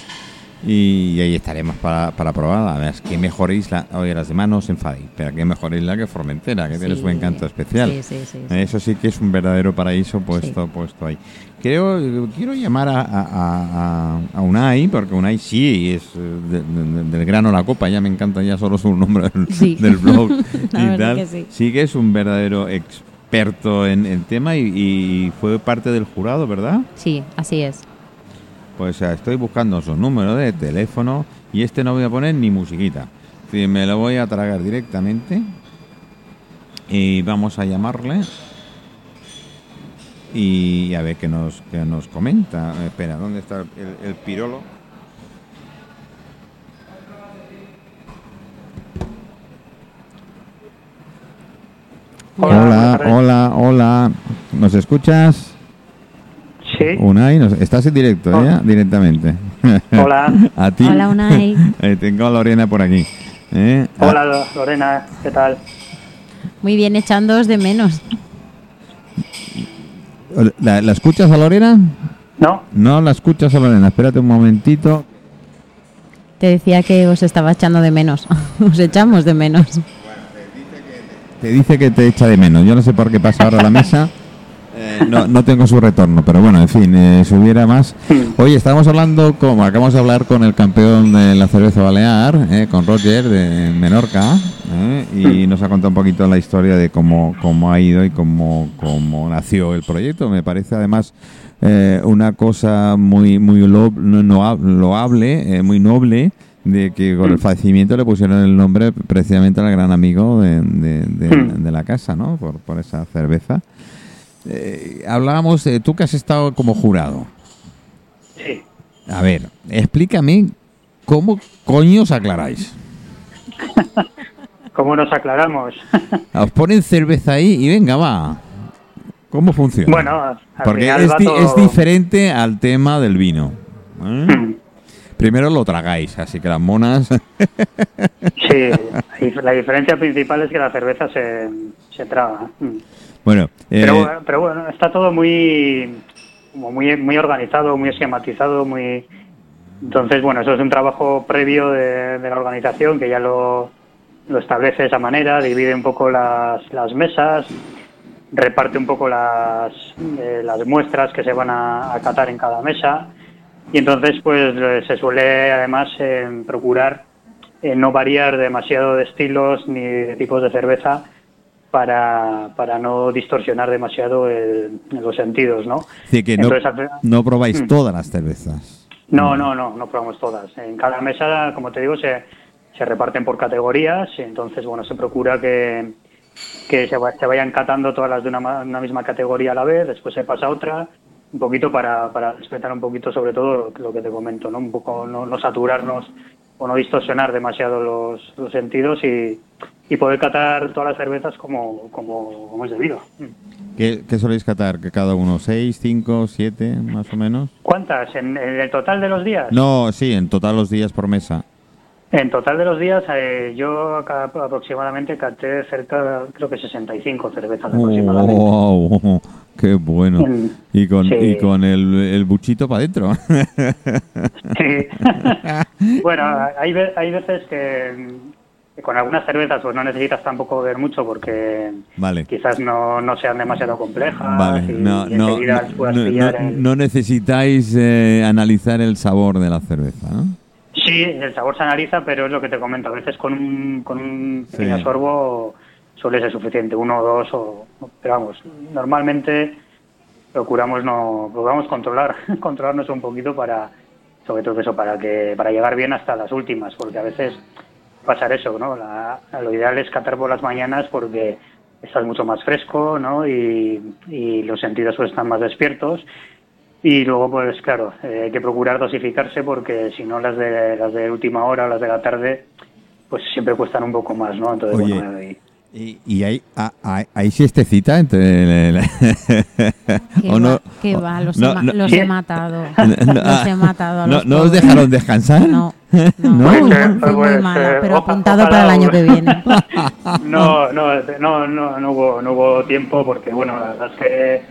y, ahí estaremos para, para probar. A ver, qué mejor isla, oye, las demás no os enfadéis, pero qué mejor isla que Formentera, que tiene Sí. su encanto especial. Sí, sí, sí, sí. Eso sí que es un verdadero paraíso puesto, puesto ahí. Creo, quiero llamar a, a, a- a Unai, porque Unai sí es eh, de- de- de- del grano a la copa, ya me encanta ya solo su nombre del, Sí. del blog y tal. que sí. que es un verdadero experto en el tema y, y fue parte del jurado, ¿verdad? Sí, así es. Pues eh, estoy buscando su número de teléfono y este no voy a poner ni musiquita. Sí, me lo voy a tragar directamente y vamos a llamarle y a ver qué nos, qué nos comenta. Espera, ¿dónde está el, el pirolo? Hola, Hola, hola, hola. ¿Nos escuchas? Sí. Unai, nos- estás en directo ya, directamente. Hola. a ti. Hola, Unai. Eh, tengo a Lorena por aquí. ¿eh? Hola Lo- Lorena, ¿qué tal? Muy bien, echándoos de menos. ¿La, la escuchas a Lorena? ¿No? No la escuchas a Lorena. Espérate un momentito. Te decía que os estaba echando de menos. os echamos de menos. Te dice que te echa de menos. Yo no sé por qué pasa ahora la mesa. Eh, no, no tengo su retorno, pero bueno, en fin, eh, si hubiera más. Oye, estábamos hablando, como acabamos de hablar con el campeón de la cerveza balear, eh, con Roger de Menorca, eh, y nos ha contado un poquito la historia de cómo, cómo ha ido y cómo, cómo nació el proyecto. Me parece además eh, una cosa muy, muy lo- no- no- loable, eh, muy noble, de que con el fallecimiento le pusieron el nombre precisamente al gran amigo de, de- de- Hmm. de la casa, ¿no? Por, por esa cerveza. Eh, hablábamos de tú que has estado como jurado. Sí. A ver, explícame cómo coño os aclaráis. ¿Cómo nos aclaramos? Os ponen cerveza ahí y venga, va. ¿Cómo funciona? bueno, al Porque final es, va di- todo- es diferente al tema del vino. ¿eh? Mm. primero lo tragáis, así que las monas... Sí, la diferencia principal es que la cerveza se, se traga. Mm. Bueno, eh, Pero, pero bueno, está todo muy, como muy, muy organizado, muy esquematizado, muy... Entonces, bueno, eso es un trabajo previo de, de la organización que ya lo, lo establece de esa manera, divide un poco las, las mesas, reparte un poco las, eh, las muestras que se van a, a catar en cada mesa y entonces pues se suele además eh, procurar eh, no variar demasiado de estilos ni de tipos de cerveza para, para no distorsionar demasiado el- los sentidos, ¿no? es decir, que no, Entonces, al- no probáis Mm. todas las cervezas. No, no, no, no probamos todas. En cada mesa, como te digo, se, se reparten por categorías, entonces, bueno, se procura que, que se, se vayan catando todas las de una, una misma categoría a la vez, después se pasa a otra, un poquito para, para respetar un poquito sobre todo lo que te comento, ¿no? Un poco no, no saturarnos o no distorsionar demasiado los, los sentidos y, y poder catar todas las cervezas como, como, como es debido. ¿Qué, qué soléis catar? ¿Que cada uno? ¿Seis, cinco, siete, más o menos? ¿Cuántas? ¿En, en el total de los días? No, sí, en total los días por mesa. En total de los días, eh, yo aproximadamente caté cerca, creo que 65 cervezas aproximadamente. ¡Wow! ¡Qué bueno! Y con, sí. y con el, el buchito para adentro. Sí. bueno, hay, hay veces que, que con algunas cervezas pues no necesitas tampoco ver mucho porque Vale. quizás no, no sean demasiado complejas Vale, y, no, y no, las no, necesitáis eh, analizar el sabor de la cerveza, ¿no? Sí, el sabor se analiza, pero es lo que te comento. A veces con un, con un Sí. pequeño sorbo suele ser suficiente, uno o dos, o, pero vamos, normalmente procuramos no procuramos controlar controlarnos un poquito para sobre todo eso para que para llegar bien hasta las últimas porque a veces pasar eso no La- lo ideal es catar por las mañanas porque estás mucho más fresco no y, y los sentidos pues están más despiertos. Y luego pues claro eh, hay que procurar dosificarse porque si no las de las de última hora las de la tarde pues siempre cuestan un poco más no entonces Oye, bueno y- ¿Y, y hay, a- hay, hay siestecita entre el- ¿O va, no? que o- va, los, no, he, no- los Sí. he matado. No, los he ah, matado a ¿No, los ¿no os dejaron descansar? No, no, Pues, muy pues, mala, eh, pero apuntado ojalá para el año que viene. No, no, no, no, no hubo, no hubo tiempo porque, bueno, la verdad es que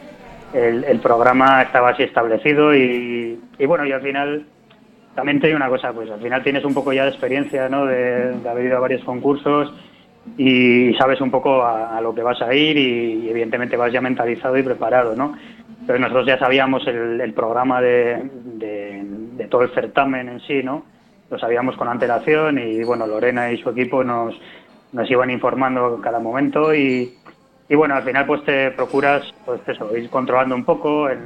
el, el programa estaba así establecido y, y, bueno, y al final también te digo una cosa, pues al final tienes un poco ya de experiencia, ¿no? De, de haber ido a varios concursos y sabes un poco a, a lo que vas a ir y, y evidentemente vas ya mentalizado y preparado, ¿no? Entonces nosotros ya sabíamos el, el programa de, de, de todo el certamen en sí, ¿no? Lo sabíamos con antelación y bueno, Lorena y su equipo nos, nos iban informando cada momento y, y bueno, al final pues te procuras pues eso, ir controlando un poco en,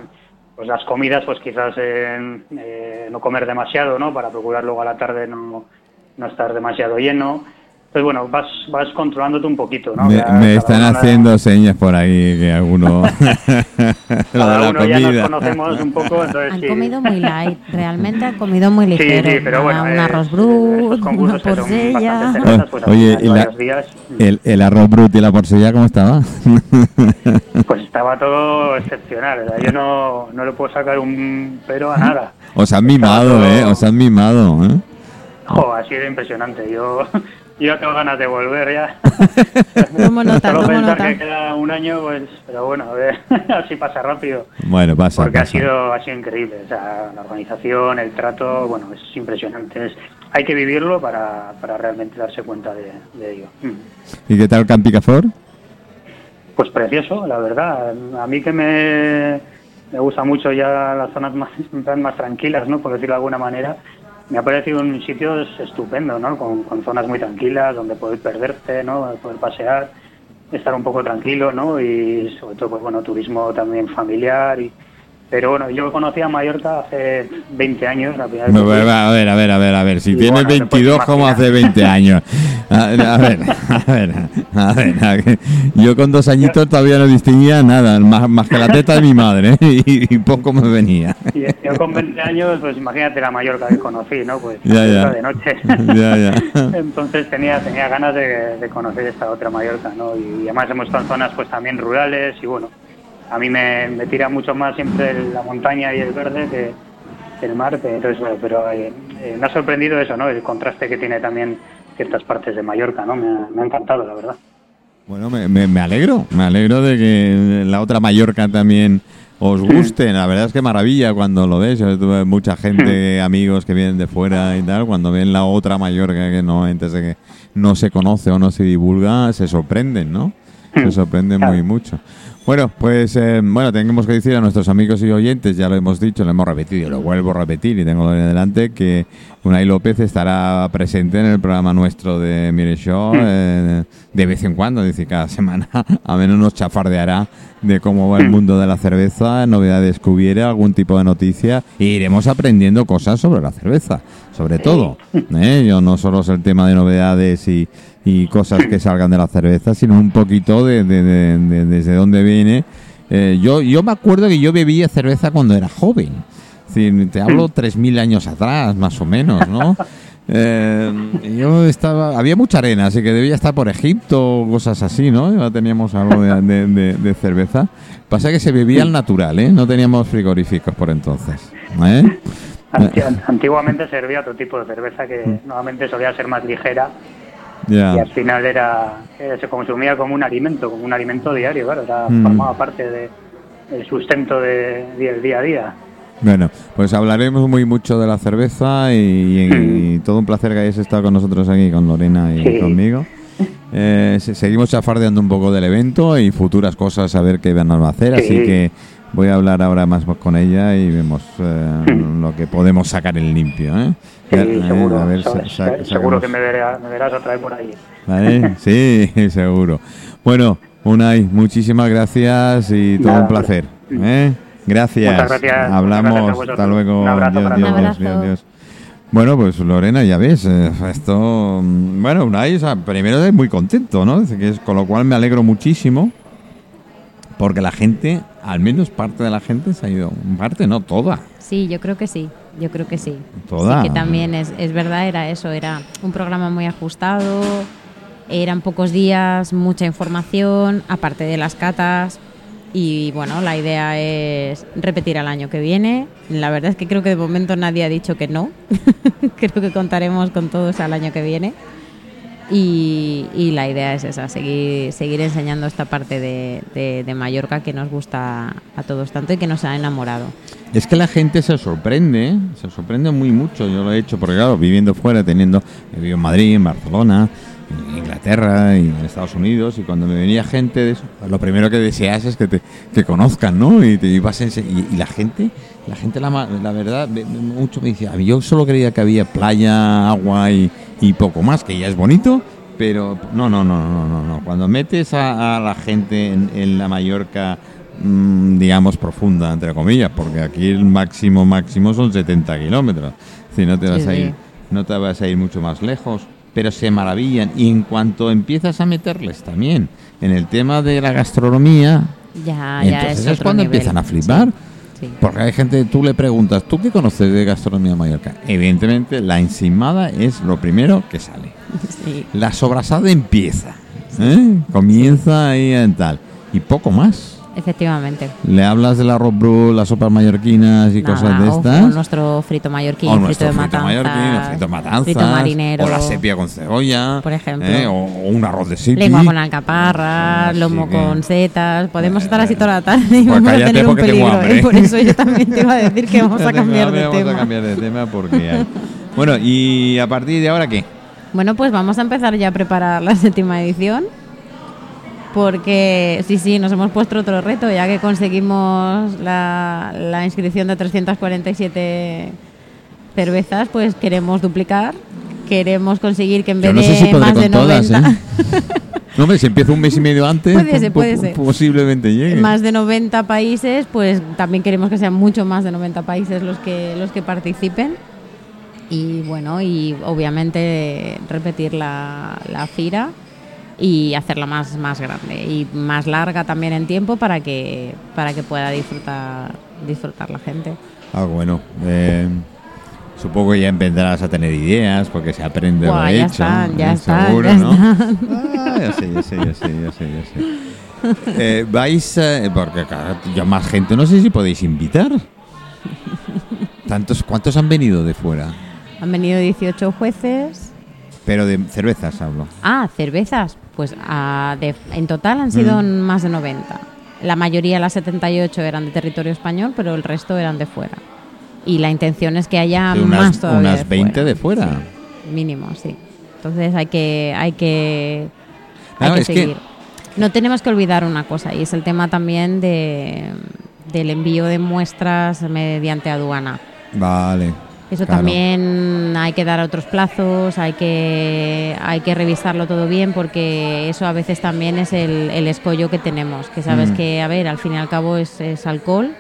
pues las comidas pues quizás en, eh, no comer demasiado, ¿no? Para procurar luego a la tarde no, no estar demasiado lleno. Entonces bueno, vas, vas controlándote un poquito, ¿no? Me, Cada- me están haciendo señas por ahí que alguno... Lo de Cada la uno ya nos conocemos un poco, entonces Han sí. comido muy light, realmente han comido muy Sí, ligero. sí, pero bueno, un eh, arroz estos brut, una porcella. cervezas, pues, Oye, y la- El, el arroz brut y la porcella, ¿cómo estaba? pues estaba todo excepcional. sea, yo no, no le puedo sacar un pero a nada. Os han mimado, Estaba ¿eh? todo- Os han mimado, ¿eh? Jo, ha sido impresionante. Yo, yo tengo ganas de volver ya. Tomo nota, Solo tomo pensar nota. que queda un año, pues, pero bueno, a ver, así pasa rápido. Bueno, pasa, Porque ha sido, ha sido increíble. O sea, la organización, el trato, bueno, es impresionante. Es, hay que vivirlo para, para realmente darse cuenta de, de ello. Mm. ¿Y qué tal Campicafor? Pues precioso, la verdad. A mí que me, me gusta mucho ya las zonas más, más tranquilas, ¿no? Por decirlo de alguna manera. Me ha parecido un sitio estupendo, ¿no? Con, con zonas muy tranquilas, donde poder perderte, ¿no? Poder pasear, estar un poco tranquilo, ¿no? Y sobre todo, pues bueno, turismo también familiar. Y, pero bueno, yo conocí a Mallorca hace 20 años, la primera vez No, que fui. A ver, a ver, a ver, a ver. Si Y tienes bueno, te 22 puedes como hace imaginar. 20 años. A, a ver, a ver, a ver. a ver. Yo con dos añitos todavía no distinguía nada, más, más que la teta de mi madre, ¿eh? y, y poco me venía. Y yo con 20 años, pues imagínate la Mallorca que conocí, ¿no? Pues Ya, ya. de noche. Ya, ya. Entonces tenía tenía ganas de, de conocer esta otra Mallorca, ¿no? Y además hemos estado en zonas pues también rurales y bueno, a mí me, me tira mucho más siempre la montaña y el verde que, el mar, pero, eso, pero eh, eh, me ha sorprendido eso, ¿no? El contraste que tiene también ciertas partes de Mallorca, ¿no? Me ha, me ha encantado, la verdad. Bueno, me, me, me alegro, me alegro de que la otra Mallorca también os guste. La verdad es que maravilla cuando lo ves. Yo tuve mucha gente, amigos que vienen de fuera y tal, cuando ven la otra Mallorca que no, antes de que no se conoce o no se divulga, se sorprenden, ¿no? Se sorprenden muy mucho. Bueno, pues eh, bueno, tenemos que decir a nuestros amigos y oyentes, ya lo hemos dicho, lo hemos repetido, lo vuelvo a repetir y tengo en adelante, que Unai López estará presente en el programa nuestro de Mire Show eh, de vez en cuando, dice cada semana, a menos nos chafardeará de cómo va el mundo de la cerveza, novedades que hubiera, algún tipo de noticia, e iremos aprendiendo cosas sobre la cerveza, sobre todo. ¿eh? Yo no solo es el tema de novedades y, y cosas que salgan de la cerveza, sino un poquito de, de- de- de- desde dónde viene. Eh, yo, yo me acuerdo que yo bebía cerveza cuando era joven. Es decir, te hablo 3.000 años atrás, más o menos, ¿no? Eh, yo estaba, había mucha arena, así que debía estar por Egipto o cosas así, ¿no? Ya teníamos algo de, de- de- de cerveza. Pasa que se bebía al natural, ¿eh? No teníamos frigoríficos por entonces. ¿eh? Anti- Antiguamente servía otro tipo de cerveza que normalmente solía ser más ligera Y al final era eh, se consumía como un alimento, como un alimento diario, claro, era, Mm. formaba parte de, del sustento de- del día a día. Bueno, pues hablaremos muy mucho de la cerveza y, y todo un placer que hayáis estado con nosotros aquí, con Lorena y Sí. conmigo. Eh, se- seguimos chafardeando un poco del evento y futuras cosas a ver qué van a hacer, así Sí. que voy a hablar ahora más con ella y vemos eh, lo que podemos sacar en limpio. ¿eh? Sí, Eh, seguro, a ver, so- seguro que me, verá- me verás otra vez por ahí. ¿Vale? Sí, seguro. Bueno, Unai, muchísimas gracias y todo Nada, un placer. ¿eh? Gracias. Muchas gracias, Hablamos. muchas gracias. Hasta luego. Un abrazo Un abrazo. adiós. Bueno, pues Lorena, ya ves, eh, esto, mm, bueno, Unai, o sea, primero es muy contento, ¿no? Dice que es, con lo cual me alegro muchísimo, porque la gente, al menos parte de la gente se ha ido, parte no, toda, Sí, yo creo que sí, yo creo que sí. Toda. Sí, que también es, es verdad, era eso, era un programa muy ajustado, eran pocos días, mucha información, aparte de las catas. Y bueno, la idea es repetir al año que viene. La verdad es que creo que de momento nadie ha dicho que no. creo que contaremos con todos al año que viene. Y, y la idea es esa, seguir, seguir enseñando esta parte de, de- Mallorca que nos gusta a todos tanto y que nos ha enamorado. Es que la gente se sorprende, se sorprende muy mucho. Yo lo he hecho porque, claro, viviendo fuera, teniendo, he vivido en Madrid, en Barcelona, en Inglaterra y en Estados Unidos, y cuando me venía gente de eso, pues lo primero que deseas es que te que conozcan, ¿no? Y te ibas ense- y, y la gente, la gente, la, la verdad, mucho me dice, "A mí yo solo creía que había playa, agua y, y poco más, que ya es bonito. Pero no, no, no, no, no, no. Cuando metes a, a la gente en, en la Mallorca mm, digamos, profunda, entre comillas, porque aquí el máximo máximo son 70 kilómetros. Si no te Sí, vas a sí. ir, no te vas a ir mucho más lejos. Pero se maravillan. Y en cuanto empiezas a meterles también en el tema de la gastronomía, Ya, ya entonces es, es, cuando nivel. empiezan a flipar. Sí, sí. Porque hay gente, tú le preguntas, ¿tú qué conoces de gastronomía mallorca? Evidentemente, la encimada es lo primero que sale. Sí. La sobrasada empieza. ¿eh? Comienza ahí en tal. Y poco más. Efectivamente. Le hablas del arroz bru, las sopas mallorquinas y Nada, cosas de estas. O nuestro frito mallorquín, O frito de frito matanzas. mallorquín, frito matanzas, frito marinero. o la sepia con cebolla, Por ejemplo. ¿eh? o, o un arroz de sipi. Lengua con alcaparra, Así lomo que- con setas. Podemos Eh, estar así toda la tarde y pues vamos a tener un peligro. ¿eh? Por eso yo también te iba a decir que vamos a cambiar de Vamos tema. a cambiar de tema porque hay. Bueno, y a partir de ahora, ¿qué? Bueno, pues vamos a empezar ya a preparar la séptima edición. Porque sí, sí, nos hemos puesto otro reto, ya que conseguimos la, la inscripción de 347 cervezas, pues queremos duplicar. Queremos conseguir que en Yo vez no sé de más de todas, 90, ¿eh? No, hombre, si empiezo un mes y medio antes, Puede ser, po- puede ser. posiblemente llegue. más de 90 países, pues también queremos que sean mucho más de 90 países los que los que participen. Y bueno, y obviamente repetir la, la fira y hacerla más, más grande y más larga también en tiempo para que para que pueda disfrutar disfrutar la gente. Ah, bueno. eh, supongo que ya empezarás a tener ideas porque se aprende Buah, lo ya hecho. están, ya ¿eh? están, Seguro, ya ¿no? están. Ah, ya sé, ya sé, ya sé, ya sé, ya sé. Eh, vais, eh, porque claro, ya más gente, no sé si podéis invitar. ¿Tantos, ¿Cuántos han venido de fuera? Han venido 18 jueces. Pero de cervezas hablo. Ah, cervezas. Pues ah, de- en total han sido Mm. más de 90. La mayoría, las 78, eran de territorio español, pero el resto eran de fuera. Y la intención es que haya De unas- más todavía. unas 20 de fuera. Sí, mínimo, sí. Entonces hay que, hay que, hay Claro, que. No tenemos que olvidar una cosa, y es el tema también de, del envío de muestras mediante aduana. Vale. Eso claro. también hay que dar otros plazos, hay que, hay que revisarlo todo bien porque eso a veces también es el, el escollo que tenemos, que sabes Mm. que, a ver, al fin y al cabo es, es alcohol,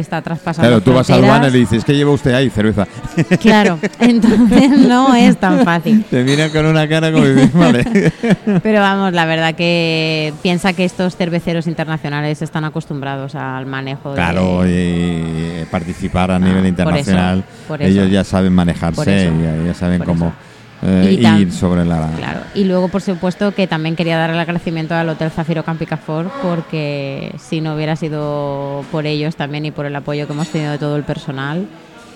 está traspasando Claro, tú vas al bar y le dices, ¿qué lleva usted ahí? Cerveza. Claro, entonces no es tan fácil. Te miran con una cara como diciendo, vale. Pero vamos, la verdad que piensa que estos cerveceros internacionales están acostumbrados al manejo de... Claro, y participar a Ah, nivel por internacional, eso, por eso. ellos ya saben manejarse, eso, ya, ya saben cómo eso. Eh, Y tam- sobre la... Claro, y luego por supuesto que también quería dar el agradecimiento al Hotel Zafiro Campicafor porque si no hubiera sido por ellos también y por el apoyo que hemos tenido de todo el personal,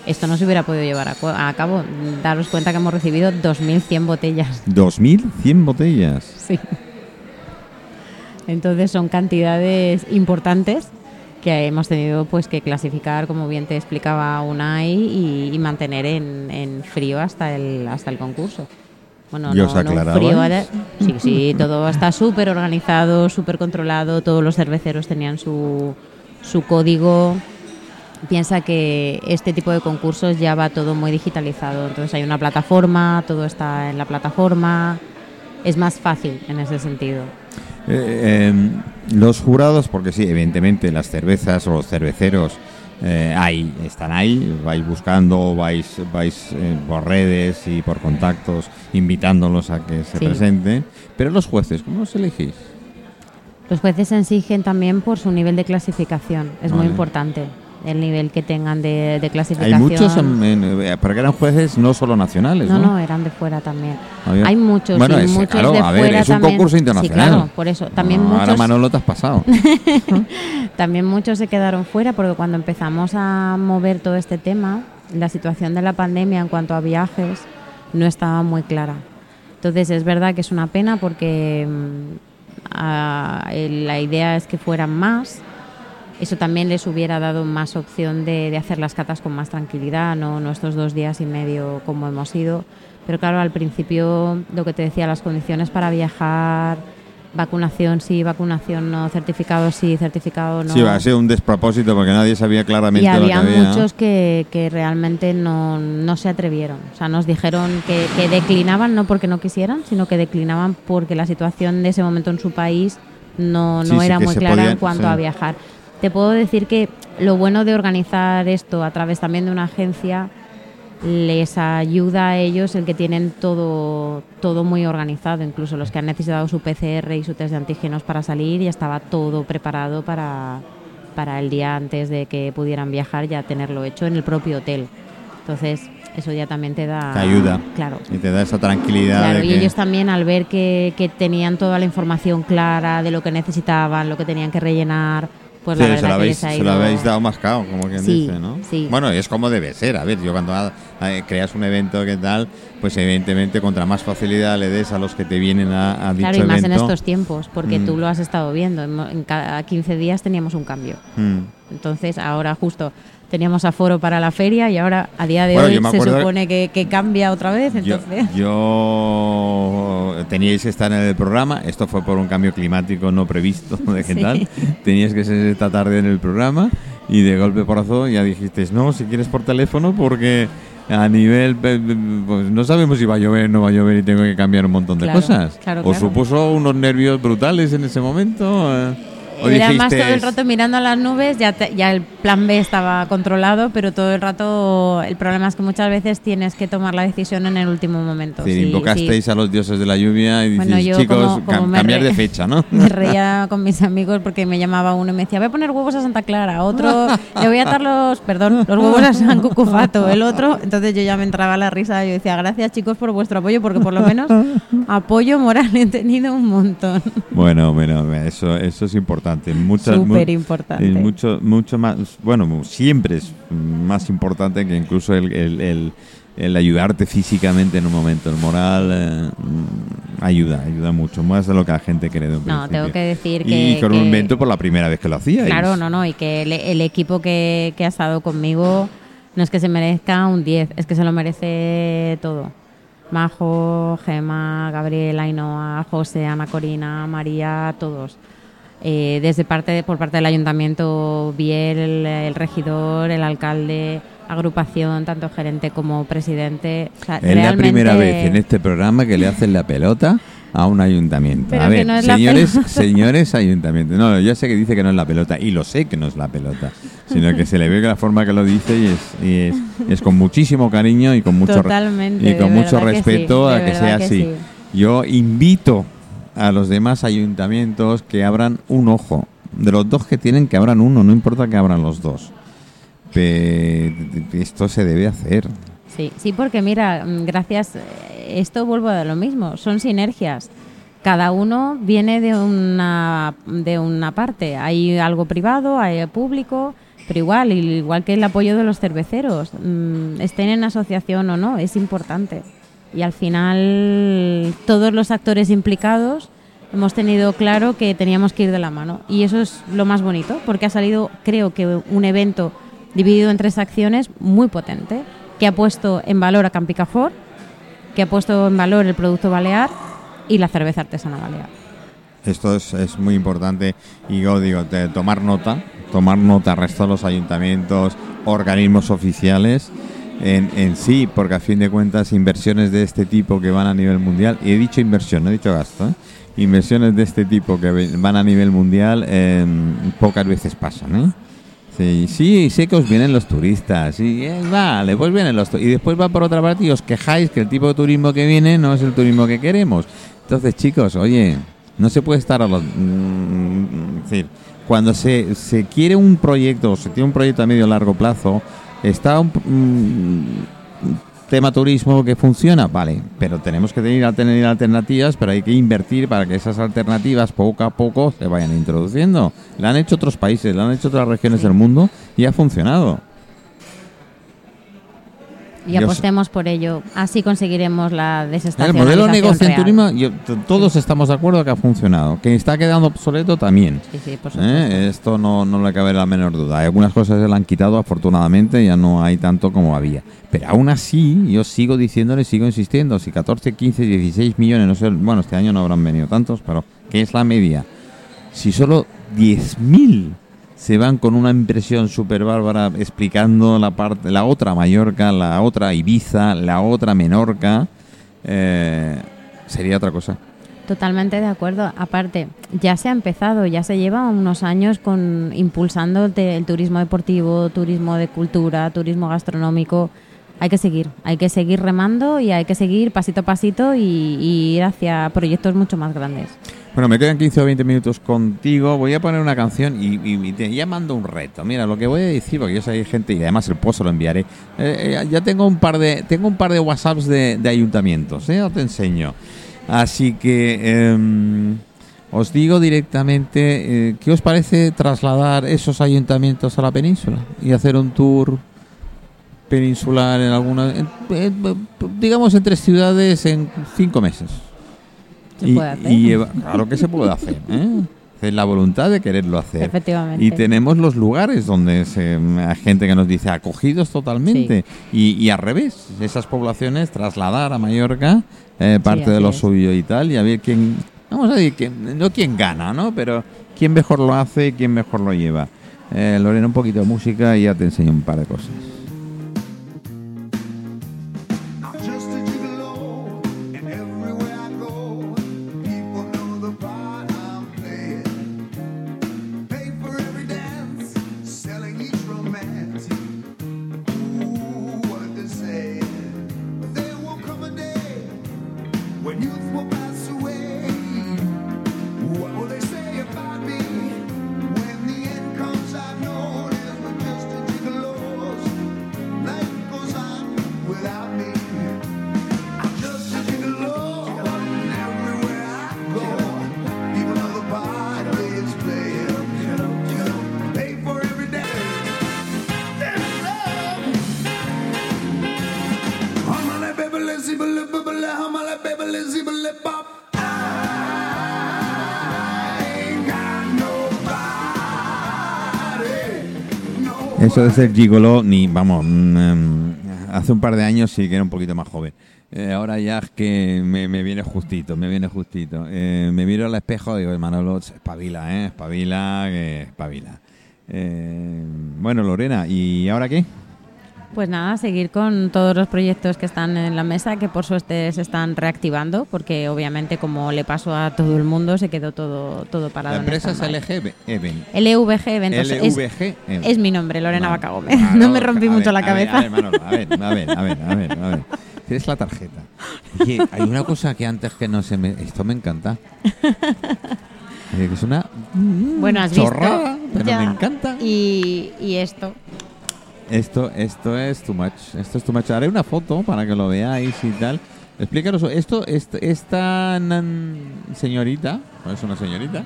esto no se hubiera podido llevar a cabo. Daros cuenta que hemos recibido 2.100 botellas. 2.100 botellas. Sí. Entonces son cantidades importantes que hemos tenido pues que clasificar, como bien te explicaba Unai, y, y mantener en, en frío hasta el hasta el concurso. Bueno, ¿Y os no, frío, era- sí, sí, todo está súper organizado, súper controlado, todos los cerveceros tenían su, su código. Piensa que este tipo de concursos ya va todo muy digitalizado, entonces hay una plataforma, todo está en la plataforma, es más fácil en ese sentido. Eh, eh, los jurados, porque sí, evidentemente las cervezas o los cerveceros eh, ahí, están ahí, vais buscando, vais, vais eh, por redes y por contactos invitándolos a que se Sí. presenten. Pero los jueces, ¿cómo los elegís? Los jueces se exigen también por su nivel de clasificación, es muy importante el nivel que tengan de, de Hay clasificación. muchos, en- en- eh, porque eran jueces no solo nacionales, no, ¿no? no, eran de fuera también. Había- Hay muchos, Bueno, es- muchos claro, de a ver, fuera es un también. concurso Sí, internacional. claro, por eso. También No, Ahora muchos Manolo te has pasado. También muchos se quedaron fuera porque cuando empezamos a mover todo este tema, la situación de la pandemia en cuanto a viajes no estaba muy clara. Entonces es verdad que es una pena porque mm, a- la idea es que fueran más. Eso también les hubiera dado más opción de, de hacer las catas con más tranquilidad, no nuestros dos días y medio como hemos ido. Pero claro, al principio lo que te decía, las condiciones para viajar, vacunación sí, vacunación no, certificado sí, certificado no. Sí, ha sido un despropósito porque nadie sabía claramente y lo que había había. muchos que, que realmente no, no se atrevieron. O sea, nos dijeron que, que declinaban no porque no quisieran, sino que declinaban porque la situación de ese momento en su país no, no sí, era muy clara en cuanto sí. a viajar. Te puedo decir que lo bueno de organizar esto a través también de una agencia les ayuda a ellos el que tienen todo, todo muy organizado, incluso los que han necesitado su PCR y su test de antígenos para salir, ya estaba todo preparado para, para el día antes de que pudieran viajar, ya tenerlo hecho en el propio hotel. Entonces, eso ya también te da... Te ayuda. Claro. Y te da esa tranquilidad Claro, de y que... ellos también al ver que, que tenían toda la información clara de lo que necesitaban, lo que tenían que rellenar, pues Sí, la se verdad lo que habéis, les ha se habéis dado mascado, como quien Sí, dice, ¿no? sí. Bueno, es como debe ser. A ver, yo cuando ah, eh, creas un evento que tal, pues evidentemente contra más facilidad le des a los que te vienen a, a dicho Claro, y más en estos tiempos, porque Mm. tú lo has estado viendo. En en cada 15 días teníamos un cambio. mm, Entonces, ahora justo teníamos aforo para la feria y ahora, a día de Bueno, hoy, se supone que, que cambia otra vez. Entonces, yo- teníais que estar en el programa, esto fue por un cambio climático no previsto, de qué Sí. tal, tenías que ser esta tarde en el programa y de golpe porrazo ya dijisteis, no, si quieres por teléfono porque a nivel, pues no sabemos si va a llover, no va a llover y tengo que cambiar un montón de Claro, cosas. claro, ¿Os claro. supuso unos nervios brutales en ese momento? Era más todo el rato mirando a las nubes, ya, te- ya el plan B estaba controlado, pero todo el rato el problema es que muchas veces tienes que tomar la decisión en el último momento. Sí, invocasteis a los dioses de la lluvia y Bueno, dices, yo chicos, como- como cam- cambiar re- de fecha, ¿no? Me reía con mis amigos porque me llamaba uno y me decía, voy a poner huevos a Santa Clara, otro, le voy a atar los, perdón, los huevos a San Cucufato, el otro, entonces yo ya me entraba la risa y yo decía, gracias chicos por vuestro apoyo porque por lo menos apoyo moral he tenido un montón. Bueno, bueno, eso, eso es importante. Importante. Muchas, Súper importante. es mucho, mucho más, bueno, siempre es más importante que incluso el, el- el- el ayudarte físicamente en un momento. El moral eh, ayuda, ayuda mucho, más de lo que la gente cree. de un No, principio. tengo que decir Y que- con un invento por la primera vez que lo hacía. Claro, no, no, y que el, el equipo que, que ha estado conmigo no es que se merezca un 10, es que se lo merece todo. Majo, Gema, Gabriel, Ainhoa, José, Ana Corina, María, todos. Eh, desde parte por parte del ayuntamiento, Biel, el, el regidor, el alcalde, agrupación, tanto gerente como presidente. O sea, Es la primera vez en este programa que le hacen la pelota a un ayuntamiento. Pero a que ver, no señores, señores ayuntamientos. No, yo sé que dice que no es la pelota y lo sé que no es la pelota, sino que se le ve la forma que lo dice y es, y es, es con muchísimo cariño y con mucho Totalmente, y con mucho verdad que respeto sí, a que sea que así. sí. Yo invito a los demás ayuntamientos que abran un ojo. De los dos que tienen, que abran uno, no importa que abran los dos. Esto se debe hacer. Sí, sí, porque mira, mm, gracias, eh, esto vuelvo a lo mismo, son sinergias. Cada uno viene de una, de una parte. Hay algo privado, hay público, pero igual, igual que el apoyo de los cerveceros, mm, estén en asociación o no, es importante. Y al final, todos los actores implicados hemos tenido claro que teníamos que ir de la mano. Y eso es lo más bonito, porque ha salido, creo que, un evento dividido en tres acciones muy potente, que ha puesto en valor a Campicafor, que ha puesto en valor el producto balear y la cerveza artesana balear. Esto es, es muy importante y yo digo, tomar nota, tomar nota resto de los ayuntamientos, organismos oficiales en, en sí, porque a fin de cuentas inversiones de este tipo que van a nivel mundial, y he dicho inversión, no he dicho gasto, ¿eh? inversiones de este tipo que van a nivel mundial eh, pocas veces pasan. ¿eh? Sí, sí, sé que os vienen los turistas, y eh, vale, pues vienen los y después va por otra parte y os quejáis que el tipo de turismo que viene no es el turismo que queremos. Entonces, chicos, oye, no se puede estar a los... mm, es decir, cuando se, se quiere un proyecto, o se tiene un proyecto a medio largo plazo, está un, mm, tema turismo que funciona, vale, pero tenemos que tener, alternativas, pero hay que invertir para que esas alternativas poco a poco se vayan introduciendo. Lo han hecho otros países, lo han hecho otras regiones del mundo y ha funcionado. Y Yo apostemos por ello. Así conseguiremos la El desestacionalización modelo negocio en turismo, yo- todos estamos de acuerdo que ha funcionado. Que está quedando obsoleto también. Sí, sí, por supuesto. ¿Eh? Esto no, no le cabe la menor duda. Hay algunas cosas se le han quitado, afortunadamente, ya no hay tanto como había. Pero aún así, yo sigo diciéndole, sigo insistiendo, si 14, 15, 16 millones, no sé, bueno, este año no habrán venido tantos, pero ¿qué es la media? Si solo 10.000 se van con una impresión súper bárbara explicando la parte, la otra Mallorca, la otra Ibiza, la otra Menorca, eh, sería otra cosa. Totalmente de acuerdo. Aparte, ya se ha empezado, ya se lleva unos años con impulsando el, el turismo deportivo, turismo de cultura, turismo gastronómico. Hay que seguir, hay que seguir remando y hay que seguir pasito a pasito y, y ir hacia proyectos mucho más grandes. Bueno, me quedan 15 o 20 minutos contigo. Voy a poner una canción y, y- te ya mando un reto. Mira, lo que voy a decir, porque yo sé hay gente y además el se lo enviaré. Eh, eh, ya tengo un par de tengo un par de WhatsApps de, ayuntamientos, ¿eh? Os te enseño. Así que em, os digo directamente, eh, ¿qué os parece trasladar esos ayuntamientos a la península y hacer un tour peninsular en alguna, en- digamos en tres ciudades en cinco meses? Se y, puede hacer. y lleva- claro que se puede hacer. ¿eh? Es la voluntad de quererlo hacer. Efectivamente. Y tenemos los lugares donde se, hay gente que nos dice acogidos totalmente. Y, y al revés, esas poblaciones trasladar a Mallorca eh, parte de lo es. suyo y tal, y a ver quién, vamos a decir, quién, no quién gana, ¿no? Pero quién mejor lo hace y quién mejor lo lleva. Eh, Lorena, un poquito de música y ya te enseño un par de cosas. Eso de ser gigolo, ni, vamos, mm, em, hace un par de años sí que era un poquito más joven. Eh, ahora ya es que me, me viene justito, me viene justito. Eh, me miro al espejo y digo, Manolo, espabila, ¿eh? Espabila, espabila. Eh, bueno, Lorena, ¿y ahora qué? Pues nada, seguir con todos los proyectos que están en la mesa, que por suerte se están reactivando, porque obviamente como le pasó a todo el mundo, se quedó todo, todo parado. La en empresa es. LG Even. LVG Eventos. es- LVG. Es, mi nombre, Lorena Vale. Baca Gómez. No me rompí mucho la cabeza. A ver, a ver, a ver, a ver, a ver, a ver. Tienes la tarjeta. Oye, hay una cosa que antes que no se me... Esto me encanta. Eh, es una bueno, has visto. chorrada, pero Ya. me encanta. Y, y esto. Esto, esto es too much. Esto es too much. Haré una foto para que lo veáis y tal. Explícanos. Esto, est- esta nan- señorita, no es una señorita,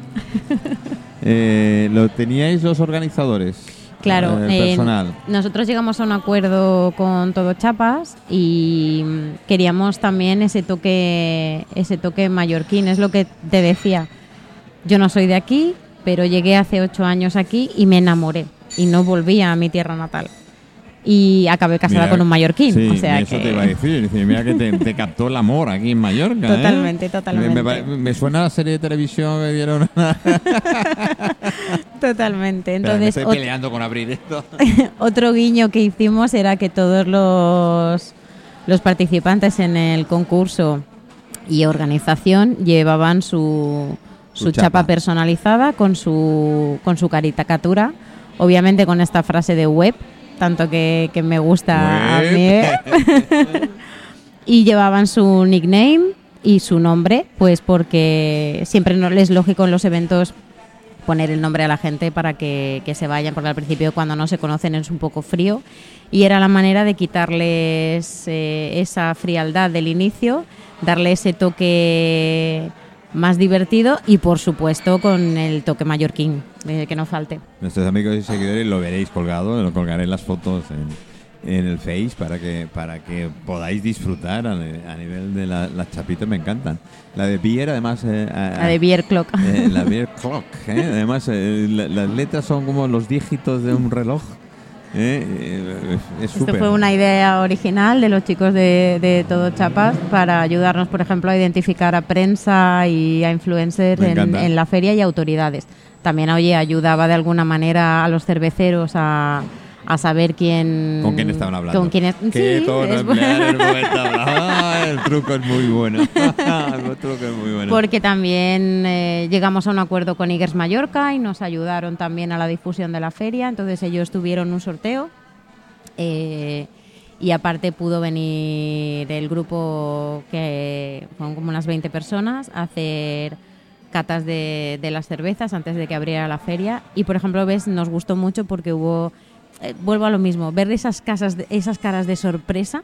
eh, lo teníais los organizadores. Claro, el eh, personal. nosotros llegamos a un acuerdo con Todo Chapas y queríamos también ese toque, ese toque mallorquín, es lo que te decía. Yo no soy de aquí, pero llegué hace ocho años aquí y me enamoré y no volví a mi tierra natal. Y acabé casada Mira, con un mallorquín. Sí, o sea eso que... te iba a decir. Mira que te, te captó el amor aquí en Mallorca. ¿eh? Totalmente, totalmente. Me, me me suena a la serie de televisión que dieron. Totalmente. Espera, me Entonces, estoy peleando con abrir esto. Otro guiño que hicimos era que todos los, los participantes en el concurso y organización llevaban su, Su su chapa. chapa. personalizada con su, con su caricatura, obviamente con esta frase de web, tanto que, que me gusta a mí. y llevaban su nickname y su nombre, pues porque siempre no es lógico en los eventos poner el nombre a la gente para que, que se vayan, porque al principio cuando no se conocen es un poco frío y era la manera de quitarles eh, esa frialdad del inicio, darle ese toque más divertido y por supuesto con el toque mallorquín, eh, que no falte. Nuestros amigos y seguidores lo veréis colgado, lo colgaré las fotos en, en el Face para que para que podáis disfrutar a, ni- a nivel de la- las chapitas, me encantan. La de Beer, además. eh, a- La de Beer Clock. eh, la Beer Clock, ¿eh? además eh, la- las letras son como los dígitos de un reloj. ¿Eh? Eh, es Esto fue una idea original de los chicos de, de Todo Chapas para ayudarnos, por ejemplo, a identificar a prensa y a influencers en, en la feria y autoridades. También, oye, ayudaba de alguna manera a los cerveceros a, a saber quién... ¿Con quién estaban hablando? Con quién es- ¿Qué sí, tono es emplear el momento? Ah, el truco es muy bueno. el truco es muy bueno. Porque también eh, llegamos a un acuerdo con Igers Mallorca y nos ayudaron también a la difusión de la feria. Entonces ellos tuvieron un sorteo eh, y aparte pudo venir el grupo que fueron como unas 20 personas a hacer catas de, de las cervezas antes de que abriera la feria. Y por ejemplo, ves, nos gustó mucho porque hubo, eh, vuelvo a lo mismo, ver esas, casas de- esas caras de sorpresa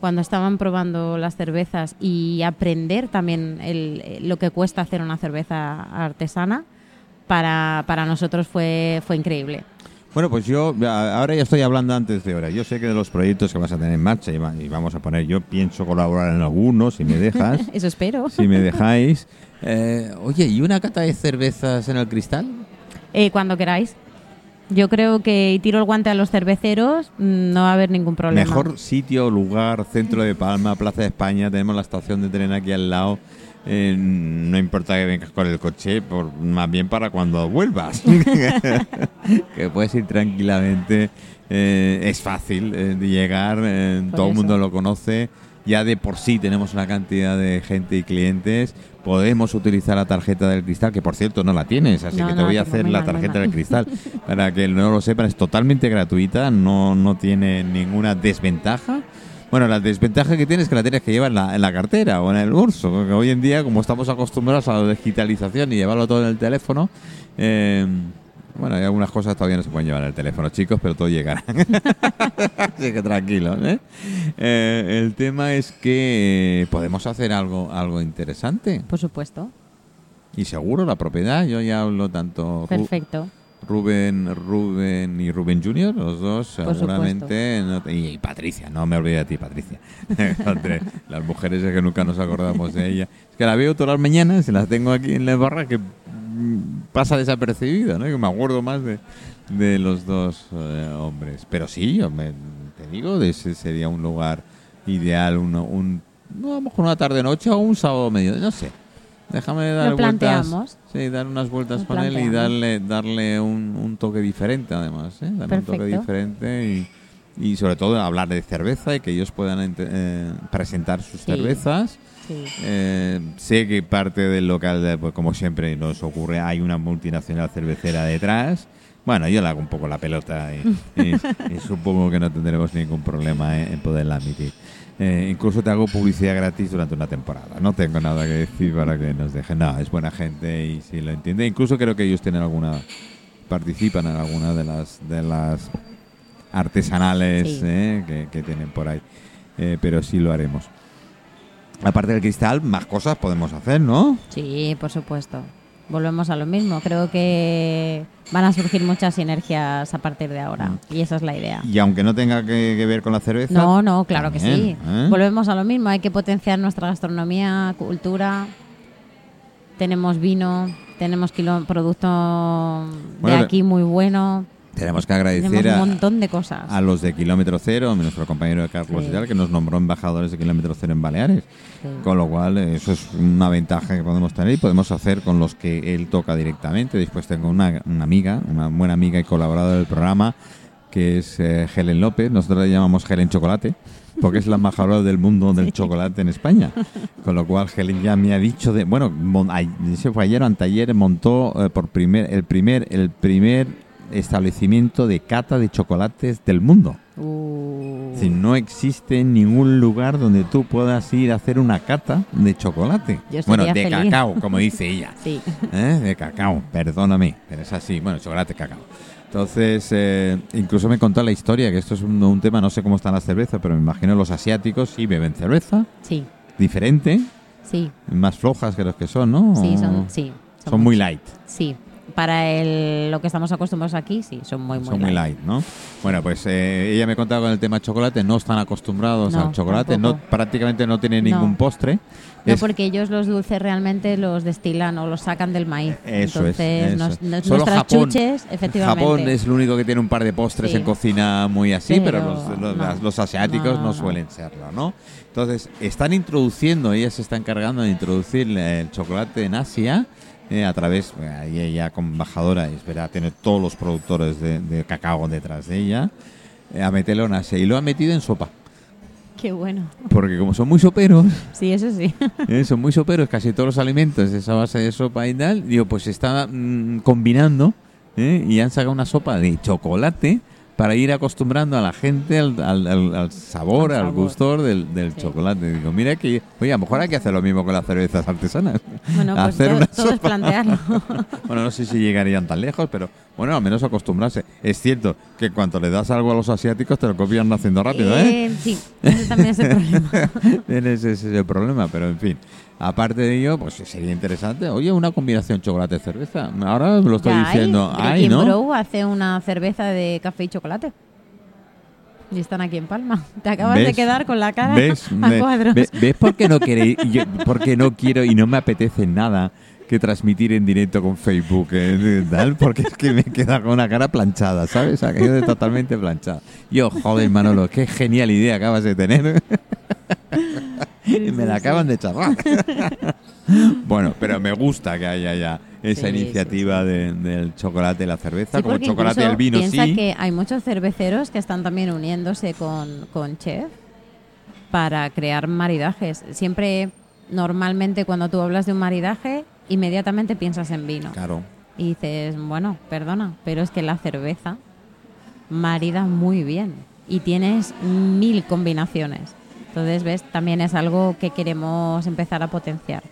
cuando estaban probando las cervezas y aprender también el- eh, lo que cuesta hacer una cerveza artesana, para, para nosotros fue, fue increíble. Bueno, pues yo ahora ya estoy hablando antes de hora. Yo sé que de los proyectos que vas a tener en marcha y, va- y vamos a poner, yo pienso colaborar en algunos, si me dejas, Eso espero. si me dejáis. Eh, oye, ¿y una cata de cervezas en el cristal? Eh, cuando queráis. Yo creo que y tiro el guante a los cerveceros, mm, no va a haber ningún problema. Mejor sitio, lugar, centro de Palma, Plaza de España, tenemos la estación de tren aquí al lado. Eh, no importa que vengas con el coche, por, más bien para cuando vuelvas. que puedes ir tranquilamente. eh, es fácil eh, de llegar, todo el mundo lo conoce. Ya de por sí tenemos una cantidad de gente y clientes. Podemos utilizar la tarjeta del cristal, que por cierto no la tienes, así No, que te no voy a hacer la tarjeta del cristal. Para que no lo sepan, es totalmente gratuita, no, no tiene ninguna desventaja. Bueno, la desventaja que tiene es que la tienes que llevar en la, en la cartera o en el bolso, porque hoy en día, como estamos acostumbrados a la digitalización y llevarlo todo en el teléfono, eh, bueno, hay algunas cosas todavía no se pueden llevar en el teléfono, chicos, pero todo llegará. Así que tranquilos. ¿eh? Eh, el tema es que eh, podemos hacer algo, algo interesante. Por supuesto. Y seguro la propiedad, yo ya hablo tanto Perfecto. Rubén, Rubén y Rubén Junior, los dos seguramente. no y, Patricia, no me olvidé de ti, Patricia. Las mujeres es que nunca nos acordamos de ella. Es que la veo todas las mañanas y la tengo aquí en la barra que pasa desapercibida, ¿no? Que me acuerdo más de, de los dos eh, hombres. Pero sí, yo me- te digo, de ese sería un lugar ideal, uno, un, no, a lo mejor una tarde-noche o un sábado medio, no sé. Déjame dar Lo vueltas. planteamos. Sí, dar unas vueltas Lo con él y darle, darle un, un toque diferente, además. ¿eh? Darle un toque diferente y, y sobre todo hablar de cerveza y que ellos puedan eh, presentar sus Sí. cervezas. Sí. Eh, sé que parte del local, de- pues como siempre nos ocurre, hay una multinacional cervecera detrás. Bueno, yo le hago un poco la pelota y, y- y supongo que no tendremos ningún problema en, en poderla admitir. Eh, incluso te hago publicidad gratis durante una temporada. No tengo nada que decir para que nos dejen. No, es buena gente y si lo entiende. Incluso creo que ellos tienen alguna, participan en alguna de las de las artesanales Sí. eh, que, que tienen por ahí. Eh, pero sí lo haremos. Aparte del cristal, más cosas podemos hacer, ¿no? Sí, por supuesto. Volvemos a lo mismo. Creo que van a surgir muchas sinergias a partir de ahora. Mm. Y esa es la idea. Y aunque no tenga que, que ver con la cerveza. No, no, claro que sí. ¿eh? Volvemos a lo mismo. Hay que potenciar nuestra gastronomía, cultura. Tenemos vino, tenemos kilo- producto Bueno, de aquí muy bueno. Tenemos que Tenemos agradecer un a, montón de cosas. a los de Kilómetro Cero, nuestro compañero Carlos Sí. y tal, que nos nombró embajadores de Kilómetro Cero en Baleares. Sí. Con lo cual, eh, eso es una ventaja que podemos tener y podemos hacer con los que él toca directamente. Después tengo una, una amiga, una buena amiga y colaboradora del programa, que es eh, Helen López. Nosotros la llamamos Helen Chocolate, porque es la embajadora del mundo del chocolate en España. Con lo cual, Helen ya me ha dicho de. Bueno, ese fue ayer o anteayer, montó eh, por primer, el primer, el primer establecimiento de cata de chocolates del mundo. Uh, no existe ningún lugar donde tú puedas ir a hacer una cata de chocolate. Yo Bueno, de feliz. cacao, como dice ella. sí. ¿Eh? De cacao, perdóname, pero es así. Bueno, chocolate, cacao. Entonces, eh, incluso me contó la historia, que esto es un, un tema, no sé cómo están las cervezas, pero me imagino los asiáticos sí beben cerveza, Sí, diferente, sí, más flojas que los que son, ¿no? sí, son, sí, son muy light. Sí, para el, lo que estamos acostumbrados aquí, sí, son muy, muy son muy light, ¿no? Bueno, pues eh, ella me contaba con el tema chocolate, no están acostumbrados No, al chocolate, no prácticamente no tienen No. ningún postre. No, Es- porque ellos los dulces realmente los destilan o los sacan del maíz. Eso es, Entonces, eso nos- es. nos- Solo nuestras Japón- chuches, efectivamente. Japón es el único que tiene un par de postres Sí. en cocina muy así, pero, Pero los, los- no. las- los asiáticos no, No, no. suelen serlo, ¿no? Entonces, están introduciendo, ella se está encargando de introducir el chocolate en Asia eh, a través, eh, ahí ella como embajadora, es verdad, tiene todos los productores de, de cacao detrás de ella, eh, a meterlo en Asia y lo ha metido en sopa. Qué bueno. Porque como son muy soperos, Sí, eso sí. eh, son muy soperos, casi todos los alimentos de esa base de sopa y tal, digo, pues se está mm, combinando y han sacado una sopa de chocolate para ir acostumbrando a la gente al, al- al- al sabor, Al gustor del, del Sí. chocolate. Digo, mira que, oye, a lo mejor hay que hacer lo mismo con las cervezas artesanas. Bueno, pues Hacer todo, una todo es plantearlo. bueno, no sé si llegarían tan lejos, pero bueno, al menos acostumbrarse. Es cierto que cuando le das algo a los asiáticos te lo copian haciendo rápido, ¿eh? Eh, sí, ese también es el problema. Ese es el problema, pero en fin. Aparte de ello, pues sería interesante. Oye, una combinación chocolate-cerveza. Ahora lo estoy Ya hay. diciendo. Hay, Breaking ¿no? Hace una cerveza de café y chocolate. Y están aquí en Palma. Te acabas de ¿Ves? quedar con la cara ¿Ves? a Ve- cuadros. ve- ¿Ves por qué no queréis? yo- porque no quiero y no me apetece nada que transmitir en directo con Facebook, eh, de tal, porque es que me queda con una cara planchada, ¿sabes? Aquello de totalmente planchada. Yo, joder, Manolo, qué genial idea acabas de tener. y me la acaban de charlar. bueno, pero me gusta que haya ya esa Sí, sí, iniciativa de- del chocolate y la cerveza, Sí, como el chocolate y el vino, piensa sí. que hay muchos cerveceros que están también uniéndose con, con chef para crear maridajes. Siempre, normalmente, cuando tú hablas de un maridaje, inmediatamente piensas en vino. Claro. Y dices, bueno, perdona, pero es que la cerveza marida muy bien y tienes mil combinaciones. Entonces, ves, también es algo que queremos empezar a potenciar.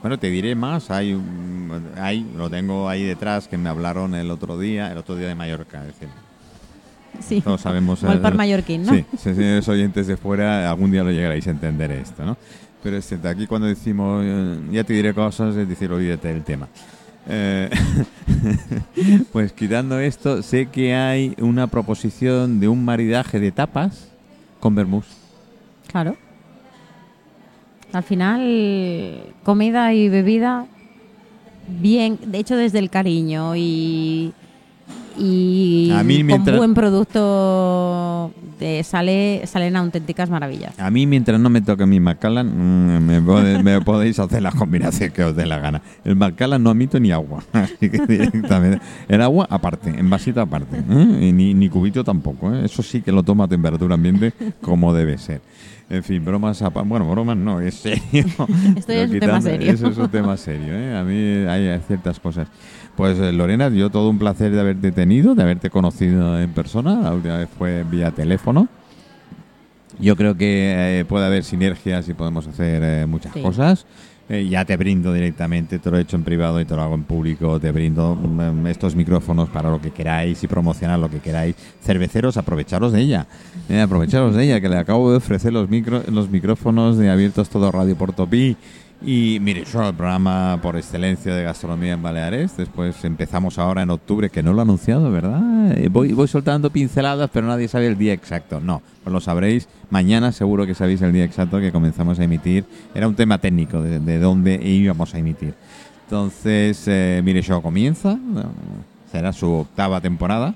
Bueno, te diré más. Hay, hay, lo tengo ahí detrás que me hablaron el otro día, el otro día de Mallorca. Es decir, Sí, todos sabemos. el par mallorquín, ¿no? Sí, señores oyentes de fuera, algún día lo llegaréis a entender esto, ¿no? Pero es cierto, aquí cuando decimos, eh, ya te diré cosas, es decir, olvídate del tema. Eh, pues quitando esto, sé que hay una proposición de un maridaje de tapas con vermús. Claro. Al final, comida y bebida, bien, de hecho desde el cariño y, y A mí con mientras- buen producto de- sale, salen auténticas maravillas. A mí, mientras no me toque mi Macallan, mm, me, pode- me podéis hacer las combinaciones que os dé la gana. El Macallan no admito ni agua. Así que directamente. El agua aparte, en vasito aparte. ¿eh? Y ni, ni cubito tampoco. ¿eh? Eso sí que lo toma a temperatura ambiente como debe ser. En fin, bromas aparte. Bueno, bromas no, es serio. Esto es un tema serio. Eso es un tema serio. ¿eh? A mí hay ciertas cosas. Pues eh, Lorena, yo todo un placer de haberte tenido, de haberte conocido en persona. La última vez fue vía teléfono. Yo creo que eh, puede haber sinergias y podemos hacer eh, muchas Sí. cosas. Eh, ya te brindo directamente, te lo he hecho en privado y te lo hago en público. Te brindo mm, estos micrófonos para lo que queráis y promocionar lo que queráis. Cerveceros, aprovecharos de ella. Eh, aprovecharos de ella, que le acabo de ofrecer los, micro, los micrófonos de Abiertos Todo Radio Portopí. Y mire, yo el programa por excelencia de gastronomía en Baleares. Después empezamos ahora en octubre, que no lo he anunciado, ¿verdad? Eh, Voy, voy soltando pinceladas, pero nadie sabe el día exacto. No, pues lo sabréis. Mañana seguro que sabéis el día exacto que comenzamos a emitir. Era un tema técnico de, de dónde íbamos a emitir. Entonces, eh, mire, show comienza. eh, Será su octava temporada.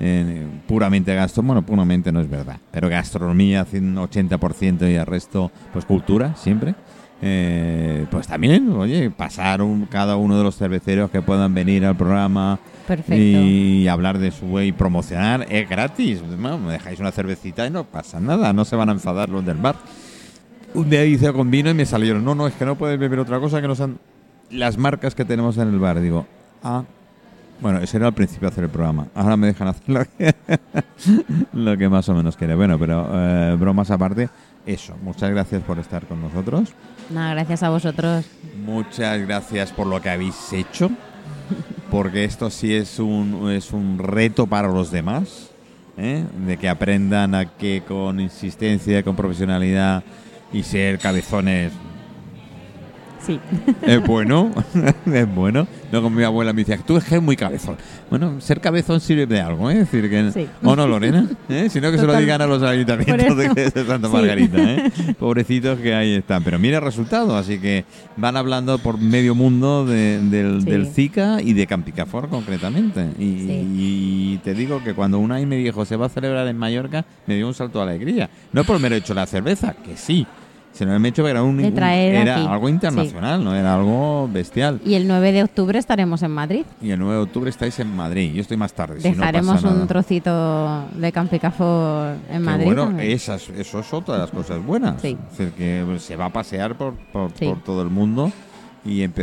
eh, puramente gasto, bueno, puramente no es verdad, pero gastronomía hace un 80% y el resto, pues cultura, siempre. Eh, pues también, oye, pasar un, cada uno de los cerveceros que puedan venir al programa Perfecto. y hablar de su y promocionar es gratis. Bueno, me dejáis una cervecita y no pasa nada, no se van a enfadar los del bar. Un día hice con vino y me salieron, no, no, es que no puedes beber otra cosa que no sean las marcas que tenemos en el bar. Digo, ah, bueno, ese era al principio de hacer el programa. Ahora me dejan hacer lo que, lo que más o menos quiere. Bueno, pero eh, bromas aparte, eso. Muchas gracias por estar con nosotros. Nada, gracias a vosotros. Muchas gracias por lo que habéis hecho, porque esto sí es un, es un reto para los demás, ¿eh? de que aprendan a que con insistencia, con profesionalidad y ser cabezones Sí. es bueno, es bueno. Luego mi abuela me dice, tú es que es muy cabezón. Bueno, ser cabezón sirve de algo, ¿eh? Es decir, que... Sí. ¿O no, Lorena? ¿Eh? Sino que se lo digan a los ayuntamientos de, Santa Sí. Margarita, ¿eh? Pobrecitos que ahí están. Pero mira el resultado, así que van hablando por medio mundo de- del, Sí. del Zika y de Campicafor concretamente. Y, Sí. y te digo que cuando una me dijo, se va a celebrar en Mallorca, me dio un salto de alegría. No por mero hecho la cerveza, que sí. Sino el hecho que era, un, un- era aquí. algo internacional, no era algo bestial. Y el 9 de octubre estaremos en Madrid. Y el 9 de octubre estáis en Madrid. Yo estoy más tarde. si no Dejaremos pasa nada. un trocito de Campicafor en Que Madrid. bueno, también. esas, eso es otra de las cosas buenas. Sí. Es decir, que se va a pasear por, por, Sí. por todo el mundo y